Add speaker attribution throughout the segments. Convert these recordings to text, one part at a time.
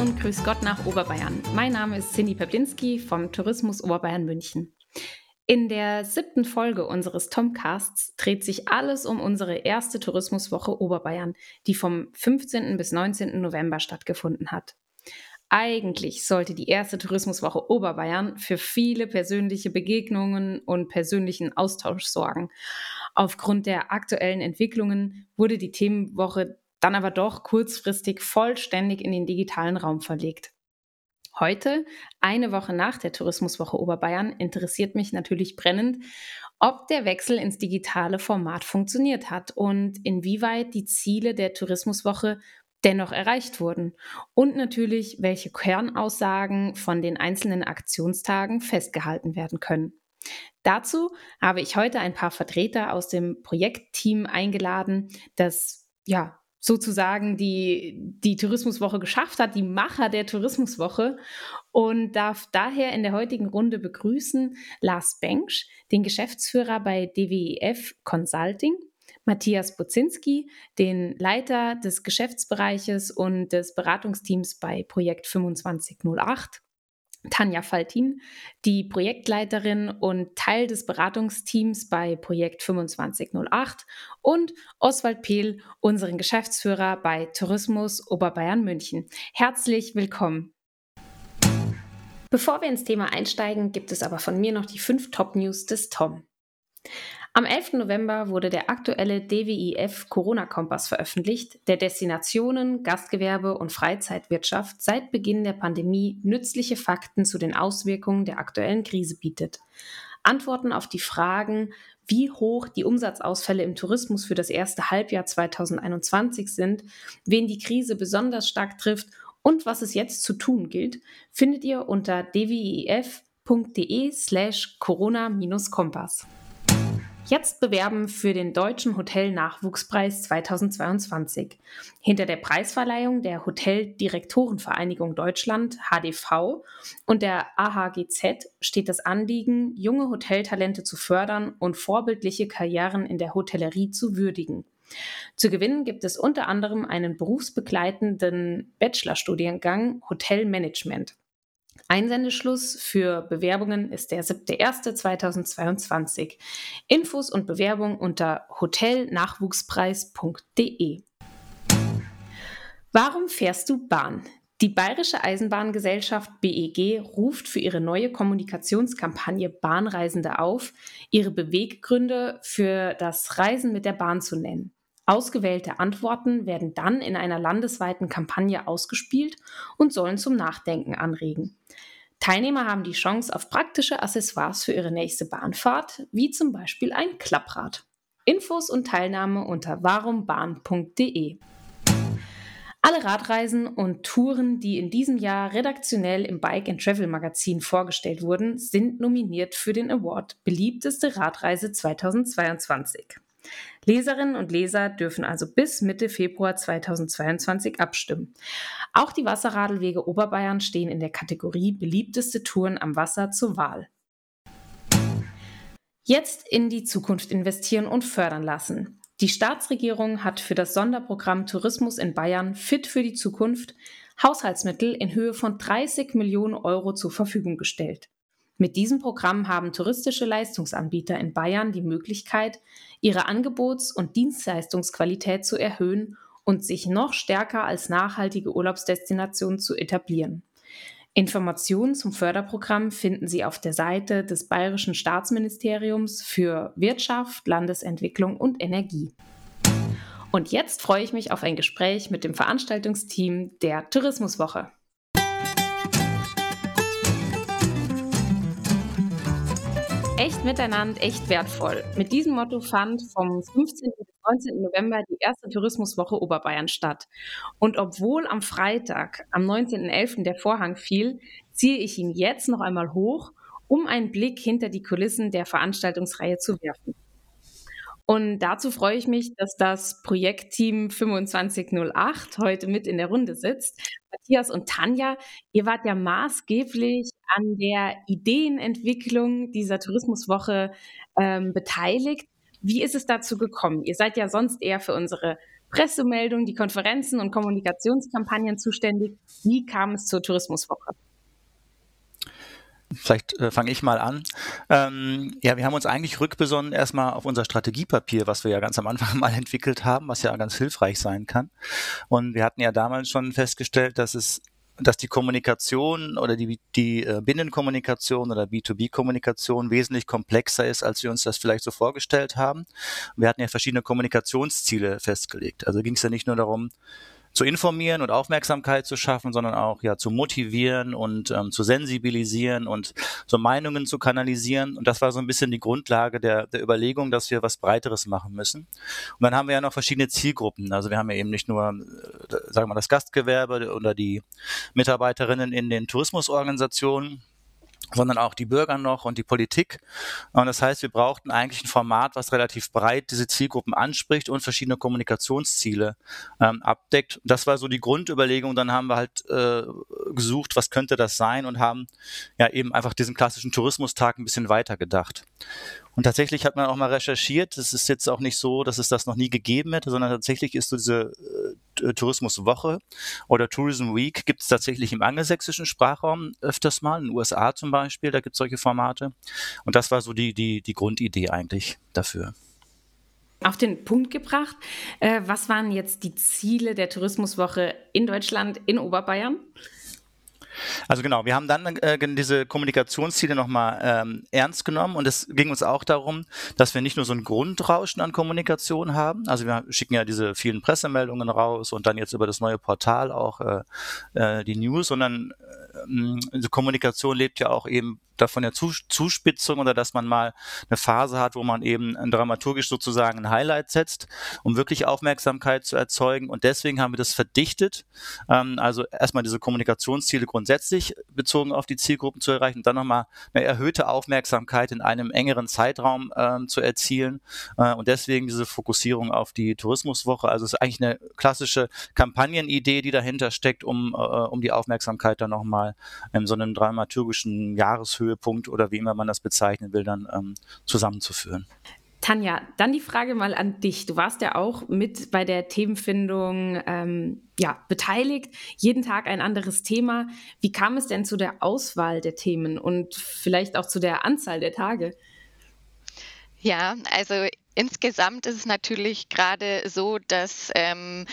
Speaker 1: und grüß Gott nach Oberbayern. Mein Name ist Cindy Peplinski vom Tourismus Oberbayern München. In der siebten Folge unseres Tomcasts dreht sich alles um unsere erste Tourismuswoche Oberbayern, die vom 15. bis 19. November stattgefunden hat. Eigentlich sollte die erste Tourismuswoche Oberbayern für viele persönliche Begegnungen und persönlichen Austausch sorgen. Aufgrund der aktuellen Entwicklungen wurde die Themenwoche dann aber doch kurzfristig vollständig in den digitalen Raum verlegt. Heute, eine Woche nach der Tourismuswoche Oberbayern, interessiert mich natürlich brennend, ob der Wechsel ins digitale Format funktioniert hat und inwieweit die Ziele der Tourismuswoche dennoch erreicht wurden und natürlich, welche Kernaussagen von den einzelnen Aktionstagen festgehalten werden können. Dazu habe ich heute ein paar Vertreter aus dem Projektteam eingeladen, das ja sozusagen die, die Tourismuswoche geschafft hat, die Macher der Tourismuswoche und darf daher in der heutigen Runde begrüßen Lars Bengsch, den Geschäftsführer bei DWEF Consulting, Matthias Bozinski, den Leiter des Geschäftsbereiches und des Beratungsteams bei Projekt 2508 Tanja Faltin, die Projektleiterin und Teil des Beratungsteams bei Projekt 2508 und Oswald Pehl, unseren Geschäftsführer bei Tourismus Oberbayern München. Herzlich willkommen. Bevor wir ins Thema einsteigen, gibt es aber von mir noch die fünf Top-News des Tom. Am 11. November wurde der aktuelle DWIF Corona-Kompass veröffentlicht, der Destinationen, Gastgewerbe und Freizeitwirtschaft seit Beginn der Pandemie nützliche Fakten zu den Auswirkungen der aktuellen Krise bietet. Antworten auf die Fragen, wie hoch die Umsatzausfälle im Tourismus für das erste Halbjahr 2021 sind, wen die Krise besonders stark trifft und was es jetzt zu tun gilt, findet ihr unter dwif.de slash corona-kompass. Jetzt bewerben für den Deutschen Hotel-Nachwuchspreis 2022. Hinter der Preisverleihung der Hoteldirektorenvereinigung Deutschland HDV und der AHGZ steht das Anliegen, junge Hoteltalente zu fördern und vorbildliche Karrieren in der Hotellerie zu würdigen. Zu gewinnen gibt es unter anderem einen berufsbegleitenden Bachelorstudiengang Hotelmanagement. Einsendeschluss für Bewerbungen ist der 7.1.2022. Infos und Bewerbung unter hotelnachwuchspreis.de. Warum fährst du Bahn? Die Bayerische Eisenbahngesellschaft BEG ruft für ihre neue Kommunikationskampagne Bahnreisende auf, ihre Beweggründe für das Reisen mit der Bahn zu nennen. Ausgewählte Antworten werden dann in einer landesweiten Kampagne ausgespielt und sollen zum Nachdenken anregen. Teilnehmer haben die Chance auf praktische Accessoires für ihre nächste Bahnfahrt, wie zum Beispiel ein Klapprad. Infos und Teilnahme unter warumbahn.de. Alle Radreisen und Touren, die in diesem Jahr redaktionell im Bike and Travel Magazin vorgestellt wurden, sind nominiert für den Award Beliebteste Radreise 2022. Leserinnen und Leser dürfen also bis Mitte Februar 2022 abstimmen. Auch die Wasserradelwege Oberbayern stehen in der Kategorie beliebteste Touren am Wasser zur Wahl. Jetzt in die Zukunft investieren und fördern lassen. Die Staatsregierung hat für das Sonderprogramm Tourismus in Bayern Fit für die Zukunft Haushaltsmittel in Höhe von 30 Millionen Euro zur Verfügung gestellt. Mit diesem Programm haben touristische Leistungsanbieter in Bayern die Möglichkeit, ihre Angebots- und Dienstleistungsqualität zu erhöhen und sich noch stärker als nachhaltige Urlaubsdestination zu etablieren. Informationen zum Förderprogramm finden Sie auf der Seite des Bayerischen Staatsministeriums für Wirtschaft, Landesentwicklung und Energie. Und jetzt freue ich mich auf ein Gespräch mit dem Veranstaltungsteam der Tourismuswoche. Echt miteinander, echt wertvoll. Mit diesem Motto fand vom 15. bis 19. November die erste Tourismuswoche Oberbayern statt. Und obwohl am Freitag, am 19.11. der Vorhang fiel, ziehe ich ihn jetzt noch einmal hoch, um einen Blick hinter die Kulissen der Veranstaltungsreihe zu werfen. Und dazu freue ich mich, dass das Projektteam 2508 heute mit in der Runde sitzt. Matthias und Tanja, ihr wart ja maßgeblich an der Ideenentwicklung dieser Tourismuswoche ähm, beteiligt. Wie ist es dazu gekommen? Ihr seid ja sonst eher für unsere Pressemeldungen, die Konferenzen und Kommunikationskampagnen zuständig. Wie kam es zur Tourismuswoche?
Speaker 2: Vielleicht äh, fange ich mal an. Ähm, ja, wir haben uns eigentlich rückbesonnen erstmal auf unser Strategiepapier, was wir ja ganz am Anfang mal entwickelt haben, was ja ganz hilfreich sein kann. Und wir hatten ja damals schon festgestellt, dass es dass die Kommunikation oder die, die äh, Binnenkommunikation oder B2B-Kommunikation wesentlich komplexer ist, als wir uns das vielleicht so vorgestellt haben. Wir hatten ja verschiedene Kommunikationsziele festgelegt. Also ging es ja nicht nur darum, zu informieren und Aufmerksamkeit zu schaffen, sondern auch ja zu motivieren und ähm, zu sensibilisieren und so Meinungen zu kanalisieren. Und das war so ein bisschen die Grundlage der, der Überlegung, dass wir was Breiteres machen müssen. Und dann haben wir ja noch verschiedene Zielgruppen. Also wir haben ja eben nicht nur, äh, sagen wir mal, das Gastgewerbe oder die Mitarbeiterinnen in den Tourismusorganisationen, sondern auch die Bürger noch und die Politik. Und das heißt, wir brauchten eigentlich ein Format, was relativ breit diese Zielgruppen anspricht und verschiedene Kommunikationsziele ähm, abdeckt. Das war so die Grundüberlegung. Dann haben wir halt äh, gesucht, was könnte das sein und haben ja eben einfach diesen klassischen Tourismustag ein bisschen weiter gedacht. Und tatsächlich hat man auch mal recherchiert, es ist jetzt auch nicht so, dass es das noch nie gegeben hätte, sondern tatsächlich ist so diese äh, Tourismuswoche oder Tourism Week gibt es tatsächlich im angelsächsischen Sprachraum öfters mal, in den USA zum Beispiel, da gibt es solche Formate. Und das war so die, die, die Grundidee eigentlich dafür
Speaker 1: auf den Punkt gebracht. Äh, was waren jetzt die Ziele der Tourismuswoche in Deutschland, in Oberbayern?
Speaker 2: Also genau, wir haben dann äh, diese Kommunikationsziele nochmal ähm, ernst genommen und es ging uns auch darum, dass wir nicht nur so ein Grundrauschen an Kommunikation haben, also wir schicken ja diese vielen Pressemeldungen raus und dann jetzt über das neue Portal auch äh, äh, die News, sondern äh, Kommunikation lebt ja auch eben davon der Zuspitzung oder dass man mal eine Phase hat, wo man eben dramaturgisch sozusagen ein Highlight setzt, um wirklich Aufmerksamkeit zu erzeugen. Und deswegen haben wir das verdichtet. Ähm, also erstmal diese Kommunikationsziele grundsätzlich bezogen auf die Zielgruppen zu erreichen und dann nochmal eine erhöhte Aufmerksamkeit in einem engeren Zeitraum ähm, zu erzielen. Äh, und deswegen diese Fokussierung auf die Tourismuswoche. Also es ist eigentlich eine klassische Kampagnenidee, die dahinter steckt, um, äh, um die Aufmerksamkeit dann nochmal in so einem dramaturgischen Jahreshöhe Höhepunkt oder wie immer man das bezeichnen will, dann ähm, zusammenzuführen.
Speaker 1: Tanja, dann die Frage mal an dich. Du warst ja auch mit bei der Themenfindung ähm, ja, beteiligt. Jeden Tag ein anderes Thema. Wie kam es denn zu der Auswahl der Themen und vielleicht auch zu der Anzahl der Tage?
Speaker 3: Ja, also insgesamt ist es natürlich gerade so, dass ähm,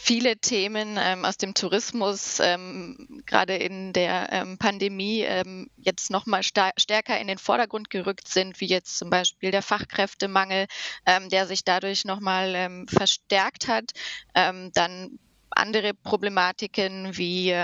Speaker 3: viele Themen ähm, aus dem Tourismus ähm, gerade in der ähm, Pandemie ähm, jetzt nochmal stärker in den Vordergrund gerückt sind, wie jetzt zum Beispiel der Fachkräftemangel, ähm, der sich dadurch nochmal ähm, verstärkt hat. dann andere Problematiken wie,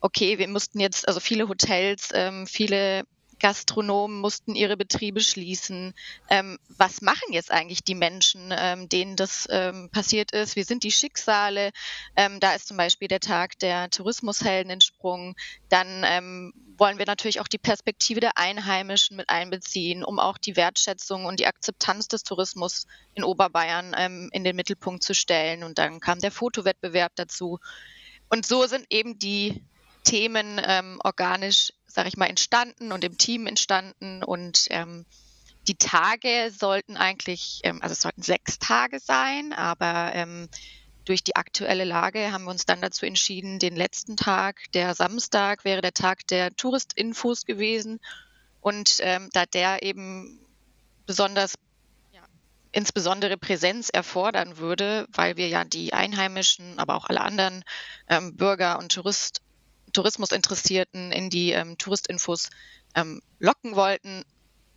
Speaker 3: okay, wir mussten jetzt, also viele Hotels, viele Gastronomen mussten ihre Betriebe schließen. Ähm, was machen jetzt eigentlich die Menschen, ähm, denen das ähm, passiert ist? Wie sind die Schicksale? Ähm, da ist zum Beispiel der Tag der Tourismushelden entsprungen. Dann ähm, wollen wir natürlich auch die Perspektive der Einheimischen mit einbeziehen, um auch die Wertschätzung und die Akzeptanz des Tourismus in Oberbayern ähm, in den Mittelpunkt zu stellen. Und dann kam der Fotowettbewerb dazu. Und so sind eben die Themen organisch, sage ich mal, entstanden und im Team entstanden. Und ähm, die Tage sollten eigentlich, ähm, also es sollten sechs Tage sein, aber ähm, durch die aktuelle Lage haben wir uns dann dazu entschieden, den letzten Tag, der Samstag, wäre der Tag der Touristinfos gewesen. Und ähm, da der eben besonders insbesondere Präsenz erfordern würde, weil wir ja die Einheimischen, aber auch alle anderen ähm, Bürger und Tourist, Tourismusinteressierten in die ähm, Touristinfos ähm, locken wollten.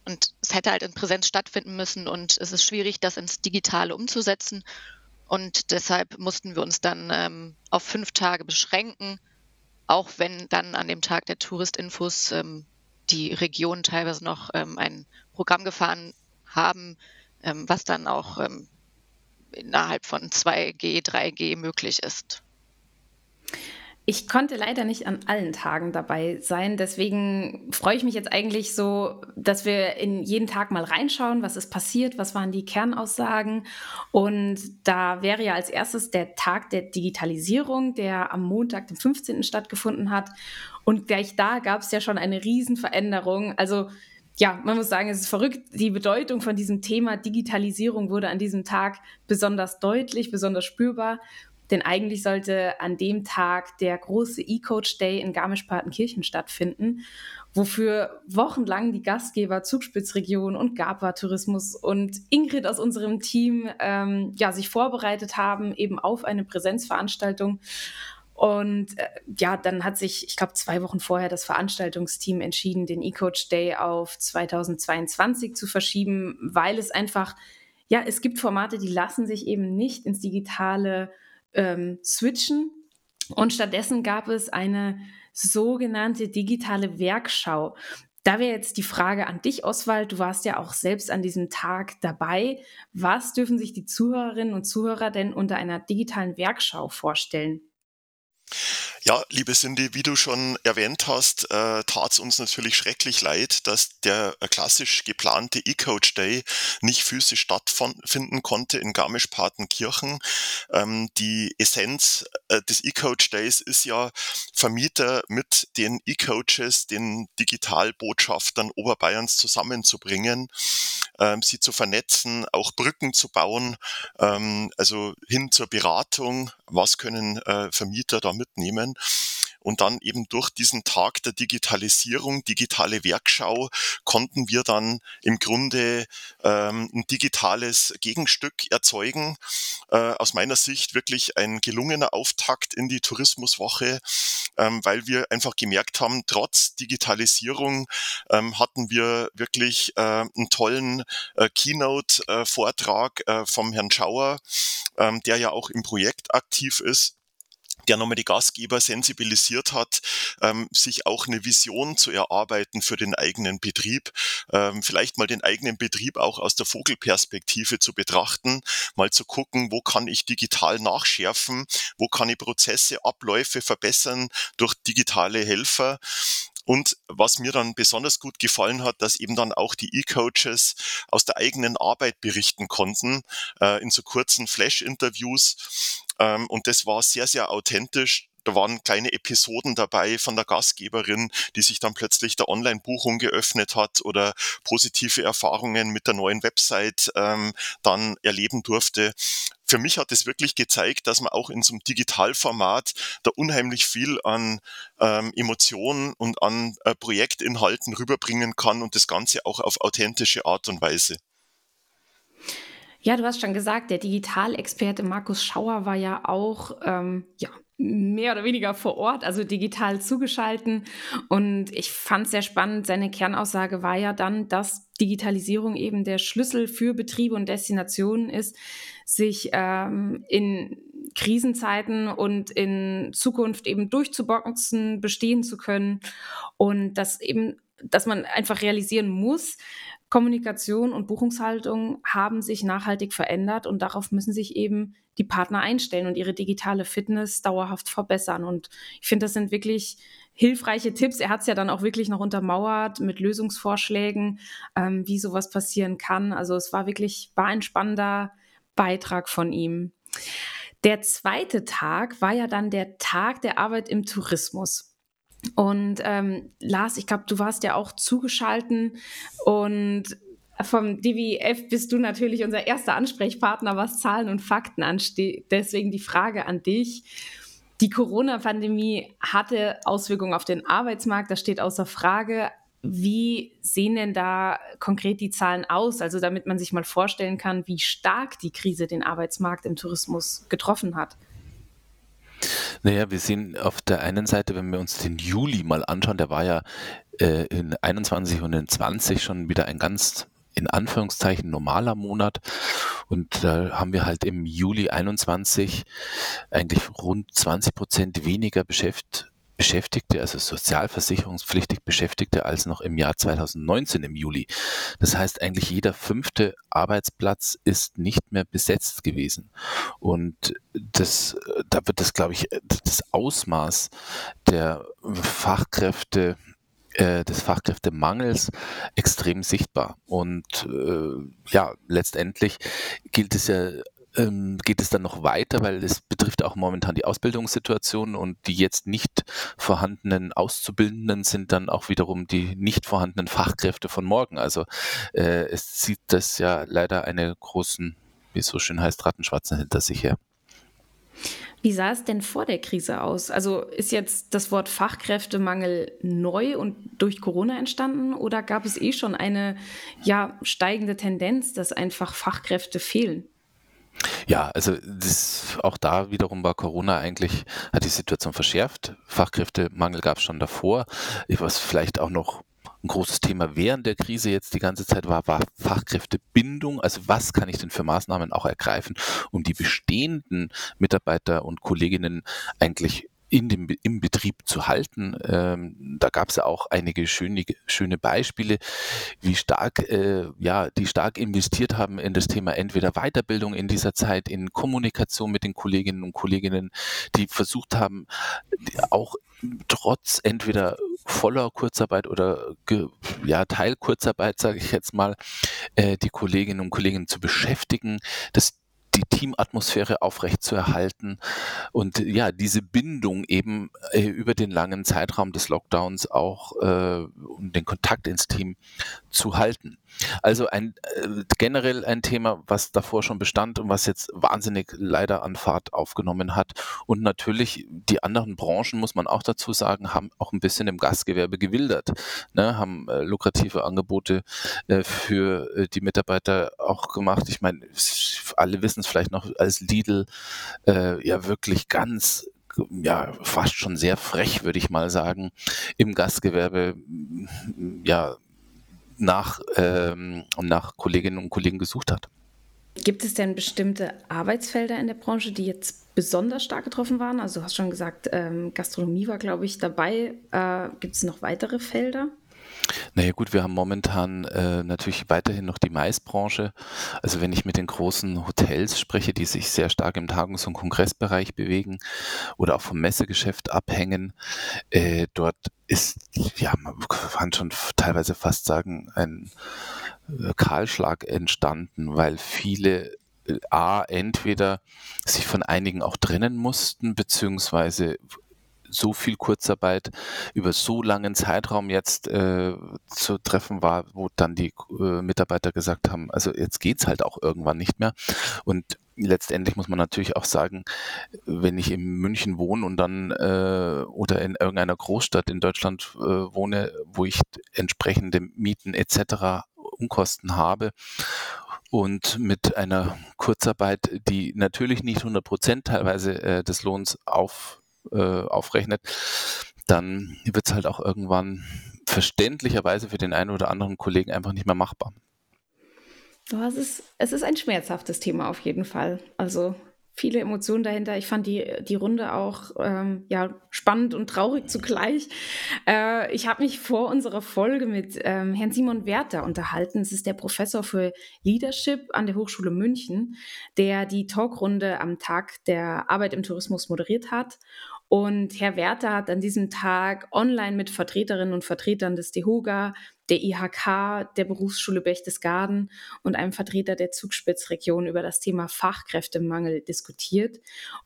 Speaker 3: Und es hätte halt in Präsenz stattfinden müssen und es ist schwierig, das ins Digitale umzusetzen. Und deshalb mussten wir uns dann ähm, auf fünf Tage beschränken, auch wenn dann an dem Tag der Touristinfos ähm, die Regionen teilweise noch ähm, ein Programm gefahren haben, ähm, was dann auch ähm, innerhalb von 2G, 3G möglich ist.
Speaker 1: Ich konnte leider nicht an allen Tagen dabei sein. Deswegen freue ich mich jetzt eigentlich so, dass wir in jeden Tag mal reinschauen, was ist passiert, was waren die Kernaussagen. Und da wäre ja als erstes der Tag der Digitalisierung, der am Montag, dem 15. stattgefunden hat. Und gleich da gab es ja schon eine Riesenveränderung. Also ja, man muss sagen, es ist verrückt. Die Bedeutung von diesem Thema Digitalisierung wurde an diesem Tag besonders deutlich, besonders spürbar. Denn eigentlich sollte an dem Tag der große E-Coach Day in Garmisch-Partenkirchen stattfinden, wofür wochenlang die Gastgeber Zugspitzregion und Gapa Tourismus und Ingrid aus unserem Team ähm, ja, sich vorbereitet haben, eben auf eine Präsenzveranstaltung. Und äh, ja, dann hat sich, ich glaube, zwei Wochen vorher das Veranstaltungsteam entschieden, den E-Coach Day auf 2022 zu verschieben, weil es einfach, ja, es gibt Formate, die lassen sich eben nicht ins Digitale ähm, switchen. Und stattdessen gab es eine sogenannte digitale Werkschau. Da wäre jetzt die Frage an dich, Oswald. Du warst ja auch selbst an diesem Tag dabei. Was dürfen sich die Zuhörerinnen und Zuhörer denn unter einer digitalen Werkschau vorstellen?
Speaker 4: Ja, liebe Cindy, wie du schon erwähnt hast, äh, tat es uns natürlich schrecklich leid, dass der äh, klassisch geplante E-Coach Day nicht physisch stattfinden konnte in Garmisch-Partenkirchen. Ähm, die Essenz äh, des E-Coach Days ist ja, Vermieter mit den E-Coaches, den Digitalbotschaftern Oberbayerns zusammenzubringen, ähm, sie zu vernetzen, auch Brücken zu bauen, ähm, also hin zur Beratung, was können äh, Vermieter da mitnehmen. Und dann eben durch diesen Tag der Digitalisierung, digitale Werkschau, konnten wir dann im Grunde ähm, ein digitales Gegenstück erzeugen. Äh, aus meiner Sicht wirklich ein gelungener Auftakt in die Tourismuswoche, ähm, weil wir einfach gemerkt haben, trotz Digitalisierung ähm, hatten wir wirklich äh, einen tollen äh, Keynote-Vortrag äh, vom Herrn Schauer, ähm, der ja auch im Projekt aktiv ist der nochmal die Gastgeber sensibilisiert hat, ähm, sich auch eine Vision zu erarbeiten für den eigenen Betrieb, ähm, vielleicht mal den eigenen Betrieb auch aus der Vogelperspektive zu betrachten, mal zu gucken, wo kann ich digital nachschärfen, wo kann ich Prozesse, Abläufe verbessern durch digitale Helfer. Und was mir dann besonders gut gefallen hat, dass eben dann auch die E-Coaches aus der eigenen Arbeit berichten konnten, äh, in so kurzen Flash-Interviews. Ähm, und das war sehr, sehr authentisch. Da waren kleine Episoden dabei von der Gastgeberin, die sich dann plötzlich der Online-Buchung geöffnet hat oder positive Erfahrungen mit der neuen Website ähm, dann erleben durfte für mich hat es wirklich gezeigt, dass man auch in so einem Digitalformat da unheimlich viel an ähm, Emotionen und an äh, Projektinhalten rüberbringen kann und das Ganze auch auf authentische Art und Weise.
Speaker 1: Ja, du hast schon gesagt, der Digitalexperte Markus Schauer war ja auch ähm, ja, mehr oder weniger vor Ort, also digital zugeschalten. Und ich fand es sehr spannend. Seine Kernaussage war ja dann, dass Digitalisierung eben der Schlüssel für Betriebe und Destinationen ist, sich ähm, in Krisenzeiten und in Zukunft eben durchzuboxen, bestehen zu können. Und dass eben, dass man einfach realisieren muss, Kommunikation und Buchungshaltung haben sich nachhaltig verändert und darauf müssen sich eben die Partner einstellen und ihre digitale Fitness dauerhaft verbessern. Und ich finde, das sind wirklich hilfreiche Tipps. Er hat es ja dann auch wirklich noch untermauert mit Lösungsvorschlägen, ähm, wie sowas passieren kann. Also es war wirklich, war ein spannender Beitrag von ihm. Der zweite Tag war ja dann der Tag der Arbeit im Tourismus. Und ähm, Lars, ich glaube, du warst ja auch zugeschalten und vom DWF bist du natürlich unser erster Ansprechpartner, was Zahlen und Fakten ansteht. Deswegen die Frage an dich. Die Corona-Pandemie hatte Auswirkungen auf den Arbeitsmarkt, das steht außer Frage. Wie sehen denn da konkret die Zahlen aus? Also damit man sich mal vorstellen kann, wie stark die Krise den Arbeitsmarkt im Tourismus getroffen hat.
Speaker 5: Naja, wir sehen auf der einen Seite, wenn wir uns den Juli mal anschauen, der war ja äh, in 21 und in 20 schon wieder ein ganz in Anführungszeichen normaler Monat. Und da haben wir halt im Juli 21 eigentlich rund 20 Prozent weniger beschäftigt Beschäftigte, also sozialversicherungspflichtig Beschäftigte, als noch im Jahr 2019 im Juli. Das heißt, eigentlich jeder fünfte Arbeitsplatz ist nicht mehr besetzt gewesen. Und das, da wird das, glaube ich, das Ausmaß der Fachkräfte äh, des Fachkräftemangels extrem sichtbar. Und äh, ja, letztendlich gilt es ja ähm, geht es dann noch weiter, weil es betrifft auch momentan die Ausbildungssituation und die jetzt nicht vorhandenen Auszubildenden sind dann auch wiederum die nicht vorhandenen Fachkräfte von morgen. Also äh, es zieht das ja leider eine großen, wie es so schön heißt, Rattenschwarzen hinter sich her.
Speaker 1: Wie sah es denn vor der Krise aus? Also ist jetzt das Wort Fachkräftemangel neu und durch Corona entstanden oder gab es eh schon eine ja, steigende Tendenz, dass einfach Fachkräfte fehlen?
Speaker 5: Ja, also das, auch da wiederum war Corona eigentlich, hat die Situation verschärft. Fachkräftemangel gab es schon davor. Was vielleicht auch noch ein großes Thema während der Krise jetzt die ganze Zeit war, war Fachkräftebindung. Also was kann ich denn für Maßnahmen auch ergreifen, um die bestehenden Mitarbeiter und Kolleginnen eigentlich in dem, im Betrieb zu halten. Ähm, da gab es ja auch einige schöne, schöne Beispiele, wie stark, äh, ja, die stark investiert haben in das Thema entweder Weiterbildung in dieser Zeit, in Kommunikation mit den Kolleginnen und Kolleginnen, die versucht haben, auch trotz entweder voller Kurzarbeit oder ja, Teilkurzarbeit, sage ich jetzt mal, äh, die Kolleginnen und Kollegen zu beschäftigen, das die Teamatmosphäre aufrechtzuerhalten und ja, diese Bindung eben äh, über den langen Zeitraum des Lockdowns auch äh, um den Kontakt ins Team zu halten. Also ein äh, generell ein Thema, was davor schon bestand und was jetzt wahnsinnig leider an Fahrt aufgenommen hat. Und natürlich die anderen Branchen, muss man auch dazu sagen, haben auch ein bisschen im Gastgewerbe gewildert, ne, haben äh, lukrative Angebote äh, für äh, die Mitarbeiter auch gemacht. Ich meine, alle wissen es vielleicht noch, als Lidl äh, ja wirklich ganz ja, fast schon sehr frech, würde ich mal sagen, im Gastgewerbe ja nach, ähm, nach Kolleginnen und Kollegen gesucht hat.
Speaker 1: Gibt es denn bestimmte Arbeitsfelder in der Branche, die jetzt besonders stark getroffen waren? Also du hast schon gesagt, ähm, Gastronomie war, glaube ich, dabei. Äh, Gibt es noch weitere Felder?
Speaker 5: Naja gut, wir haben momentan äh, natürlich weiterhin noch die Maisbranche. Also wenn ich mit den großen Hotels spreche, die sich sehr stark im Tagungs- und Kongressbereich bewegen oder auch vom Messegeschäft abhängen, äh, dort ist, ja, man kann schon teilweise fast sagen, ein äh, Kahlschlag entstanden, weil viele äh, A, entweder sich von einigen auch trennen mussten, beziehungsweise so viel Kurzarbeit über so langen Zeitraum jetzt äh, zu treffen war, wo dann die äh, Mitarbeiter gesagt haben, also jetzt geht's halt auch irgendwann nicht mehr. Und letztendlich muss man natürlich auch sagen, wenn ich in München wohne und dann äh, oder in irgendeiner Großstadt in Deutschland äh, wohne, wo ich entsprechende Mieten etc. Unkosten habe und mit einer Kurzarbeit, die natürlich nicht 100 Prozent teilweise äh, des Lohns auf äh, aufrechnet, dann wird es halt auch irgendwann verständlicherweise für den einen oder anderen Kollegen einfach nicht mehr machbar.
Speaker 1: Oh, es, ist, es ist ein schmerzhaftes Thema auf jeden Fall. Also viele Emotionen dahinter. Ich fand die, die Runde auch ähm, ja, spannend und traurig zugleich. Äh, ich habe mich vor unserer Folge mit ähm, Herrn Simon Werther unterhalten. Es ist der Professor für Leadership an der Hochschule München, der die Talkrunde am Tag der Arbeit im Tourismus moderiert hat. Und Herr Werther hat an diesem Tag online mit Vertreterinnen und Vertretern des DEHOGA, der IHK, der Berufsschule Berchtesgaden und einem Vertreter der Zugspitzregion über das Thema Fachkräftemangel diskutiert.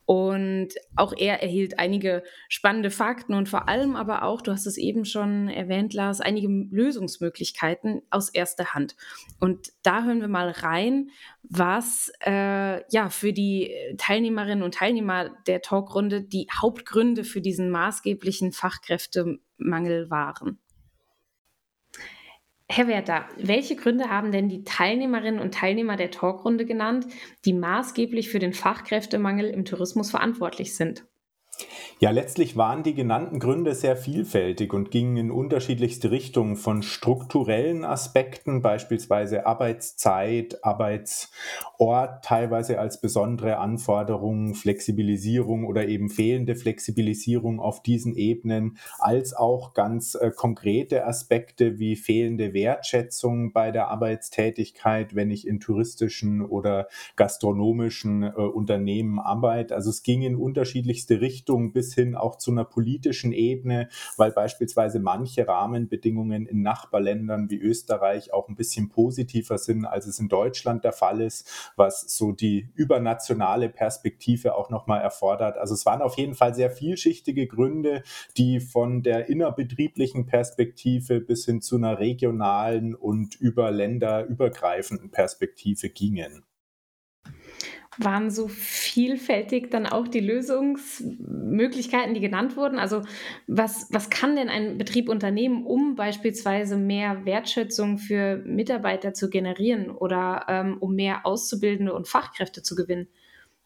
Speaker 1: Und auch er erhielt einige spannende Fakten und vor allem aber auch, du hast es eben schon erwähnt, Lars, einige Lösungsmöglichkeiten aus erster Hand. Und da hören wir mal rein, was äh, ja für die Teilnehmerinnen und Teilnehmer der Talkrunde die Hauptgründe für diesen maßgeblichen Fachkräftemangel waren. Herr Werther, welche Gründe haben denn die Teilnehmerinnen und Teilnehmer der Talkrunde genannt, die maßgeblich für den Fachkräftemangel im Tourismus verantwortlich sind?
Speaker 6: Ja, letztlich waren die genannten Gründe sehr vielfältig und gingen in unterschiedlichste Richtungen von strukturellen Aspekten, beispielsweise Arbeitszeit, Arbeitsort, teilweise als besondere Anforderungen, Flexibilisierung oder eben fehlende Flexibilisierung auf diesen Ebenen, als auch ganz äh, konkrete Aspekte wie fehlende Wertschätzung bei der Arbeitstätigkeit, wenn ich in touristischen oder gastronomischen äh, Unternehmen arbeite. Also es ging in unterschiedlichste Richtungen Richtung bis hin auch zu einer politischen Ebene, weil beispielsweise manche Rahmenbedingungen in Nachbarländern wie Österreich auch ein bisschen positiver sind, als es in Deutschland der Fall ist, was so die übernationale Perspektive auch nochmal erfordert. Also es waren auf jeden Fall sehr vielschichtige Gründe, die von der innerbetrieblichen Perspektive bis hin zu einer regionalen und über Länder übergreifenden Perspektive gingen
Speaker 1: waren so vielfältig dann auch die Lösungsmöglichkeiten, die genannt wurden? Also was, was kann denn ein Betrieb unternehmen, um beispielsweise mehr Wertschätzung für Mitarbeiter zu generieren oder ähm, um mehr Auszubildende und Fachkräfte zu gewinnen?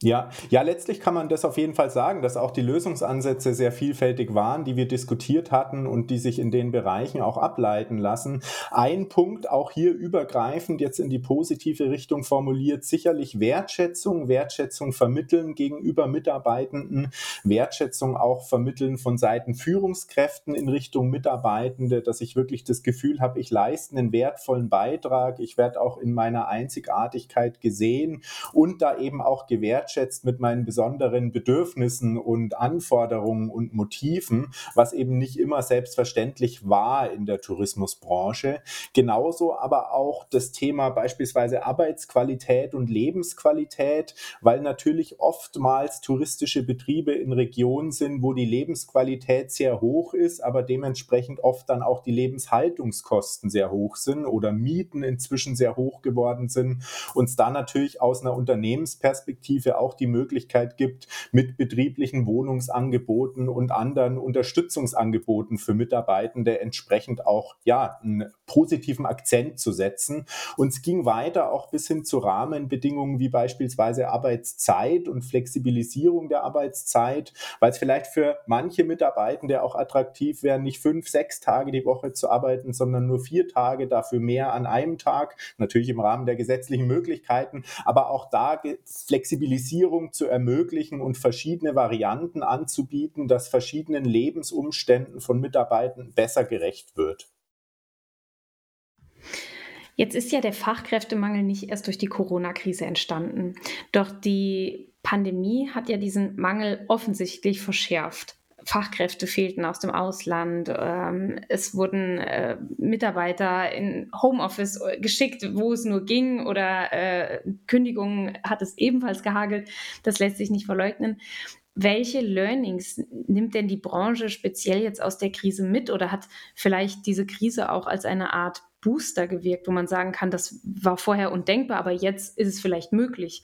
Speaker 6: Ja, ja, letztlich kann man das auf jeden Fall sagen, dass auch die Lösungsansätze sehr vielfältig waren, die wir diskutiert hatten und die sich in den Bereichen auch ableiten lassen. Ein Punkt auch hier übergreifend jetzt in die positive Richtung formuliert, sicherlich Wertschätzung, Wertschätzung vermitteln gegenüber Mitarbeitenden, Wertschätzung auch vermitteln von Seiten Führungskräften in Richtung Mitarbeitende, dass ich wirklich das Gefühl habe, ich leiste einen wertvollen Beitrag, ich werde auch in meiner Einzigartigkeit gesehen und da eben auch gewährt wertschätzt mit meinen besonderen Bedürfnissen und Anforderungen und Motiven, was eben nicht immer selbstverständlich war in der Tourismusbranche. Genauso aber auch das Thema beispielsweise Arbeitsqualität und Lebensqualität, weil natürlich oftmals touristische Betriebe in Regionen sind, wo die Lebensqualität sehr hoch ist, aber dementsprechend oft dann auch die Lebenshaltungskosten sehr hoch sind oder Mieten inzwischen sehr hoch geworden sind. Uns da natürlich aus einer Unternehmensperspektive auch die Möglichkeit gibt, mit betrieblichen Wohnungsangeboten und anderen Unterstützungsangeboten für Mitarbeitende entsprechend auch ja, einen positiven Akzent zu setzen. Und es ging weiter auch bis hin zu Rahmenbedingungen wie beispielsweise Arbeitszeit und Flexibilisierung der Arbeitszeit, weil es vielleicht für manche Mitarbeitende auch attraktiv wäre, nicht fünf, sechs Tage die Woche zu arbeiten, sondern nur vier Tage, dafür mehr an einem Tag, natürlich im Rahmen der gesetzlichen Möglichkeiten, aber auch da Flexibilisierung Spezialisierung zu ermöglichen und verschiedene Varianten anzubieten, dass verschiedenen Lebensumständen von Mitarbeitern besser gerecht wird.
Speaker 1: Jetzt ist ja der Fachkräftemangel nicht erst durch die Corona-Krise entstanden. Doch die Pandemie hat ja diesen Mangel offensichtlich verschärft. Fachkräfte fehlten aus dem Ausland. Ähm, es wurden äh, Mitarbeiter in Homeoffice äh, geschickt, wo es nur ging, oder äh, Kündigungen hat es ebenfalls gehagelt. Das lässt sich nicht verleugnen. Welche Learnings nimmt denn die Branche speziell jetzt aus der Krise mit oder hat vielleicht diese Krise auch als eine Art Booster gewirkt, wo man sagen kann, das war vorher undenkbar, aber jetzt ist es vielleicht möglich?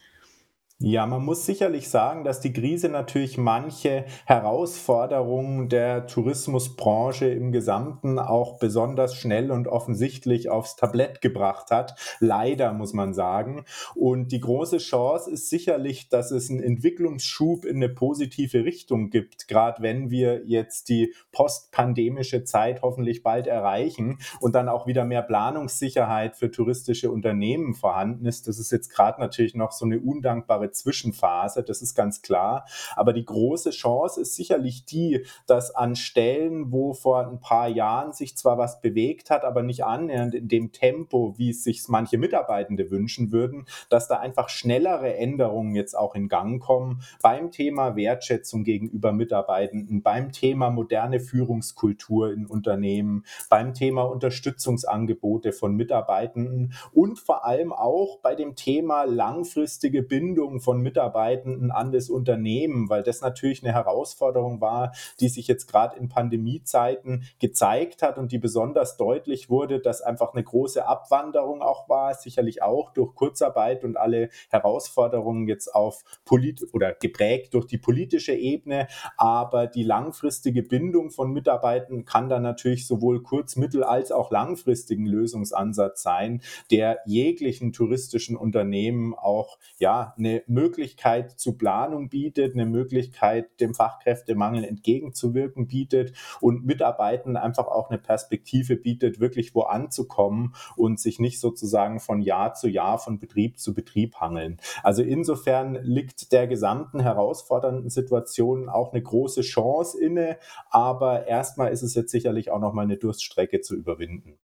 Speaker 6: Ja, man muss sicherlich sagen, dass die Krise natürlich manche Herausforderungen der Tourismusbranche im Gesamten auch besonders schnell und offensichtlich aufs Tablett gebracht hat. Leider muss man sagen. Und die große Chance ist sicherlich, dass es einen Entwicklungsschub in eine positive Richtung gibt, gerade wenn wir jetzt die postpandemische Zeit hoffentlich bald erreichen und dann auch wieder mehr Planungssicherheit für touristische Unternehmen vorhanden ist. Das ist jetzt gerade natürlich noch so eine undankbare Zwischenphase, das ist ganz klar. Aber die große Chance ist sicherlich die, dass an Stellen, wo vor ein paar Jahren sich zwar was bewegt hat, aber nicht annähernd in dem Tempo, wie es sich manche Mitarbeitende wünschen würden, dass da einfach schnellere Änderungen jetzt auch in Gang kommen beim Thema Wertschätzung gegenüber Mitarbeitenden, beim Thema moderne Führungskultur in Unternehmen, beim Thema Unterstützungsangebote von Mitarbeitenden und vor allem auch bei dem Thema langfristige Bindung von Mitarbeitenden an das Unternehmen, weil das natürlich eine Herausforderung war, die sich jetzt gerade in Pandemiezeiten gezeigt hat und die besonders deutlich wurde, dass einfach eine große Abwanderung auch war, sicherlich auch durch Kurzarbeit und alle Herausforderungen jetzt auf Polit oder geprägt durch die politische Ebene, aber die langfristige Bindung von Mitarbeitern kann dann natürlich sowohl kurz-, mittel- als auch langfristigen Lösungsansatz sein, der jeglichen touristischen Unternehmen auch ja eine Möglichkeit zu Planung bietet, eine Möglichkeit, dem Fachkräftemangel entgegenzuwirken bietet und Mitarbeitern einfach auch eine Perspektive bietet, wirklich wo anzukommen und sich nicht sozusagen von Jahr zu Jahr, von Betrieb zu Betrieb hangeln. Also insofern liegt der gesamten herausfordernden Situation auch eine große Chance inne, aber erstmal ist es jetzt sicherlich auch noch mal eine Durststrecke zu überwinden.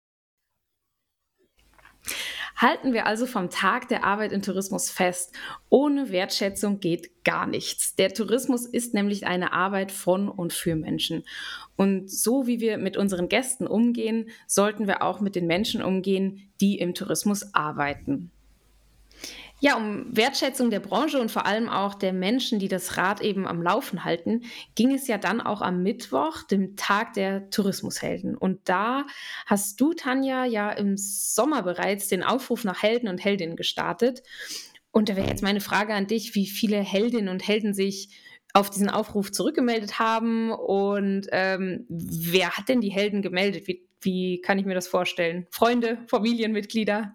Speaker 1: Halten wir also vom Tag der Arbeit im Tourismus fest. Ohne Wertschätzung geht gar nichts. Der Tourismus ist nämlich eine Arbeit von und für Menschen. Und so wie wir mit unseren Gästen umgehen, sollten wir auch mit den Menschen umgehen, die im Tourismus arbeiten. Ja, um Wertschätzung der Branche und vor allem auch der Menschen, die das Rad eben am Laufen halten, ging es ja dann auch am Mittwoch, dem Tag der Tourismushelden. Und da hast du, Tanja, ja im Sommer bereits den Aufruf nach Helden und Heldinnen gestartet. Und da wäre jetzt meine Frage an dich, wie viele Heldinnen und Helden sich auf diesen Aufruf zurückgemeldet haben und ähm, wer hat denn die Helden gemeldet? Wie, wie kann ich mir das vorstellen? Freunde, Familienmitglieder?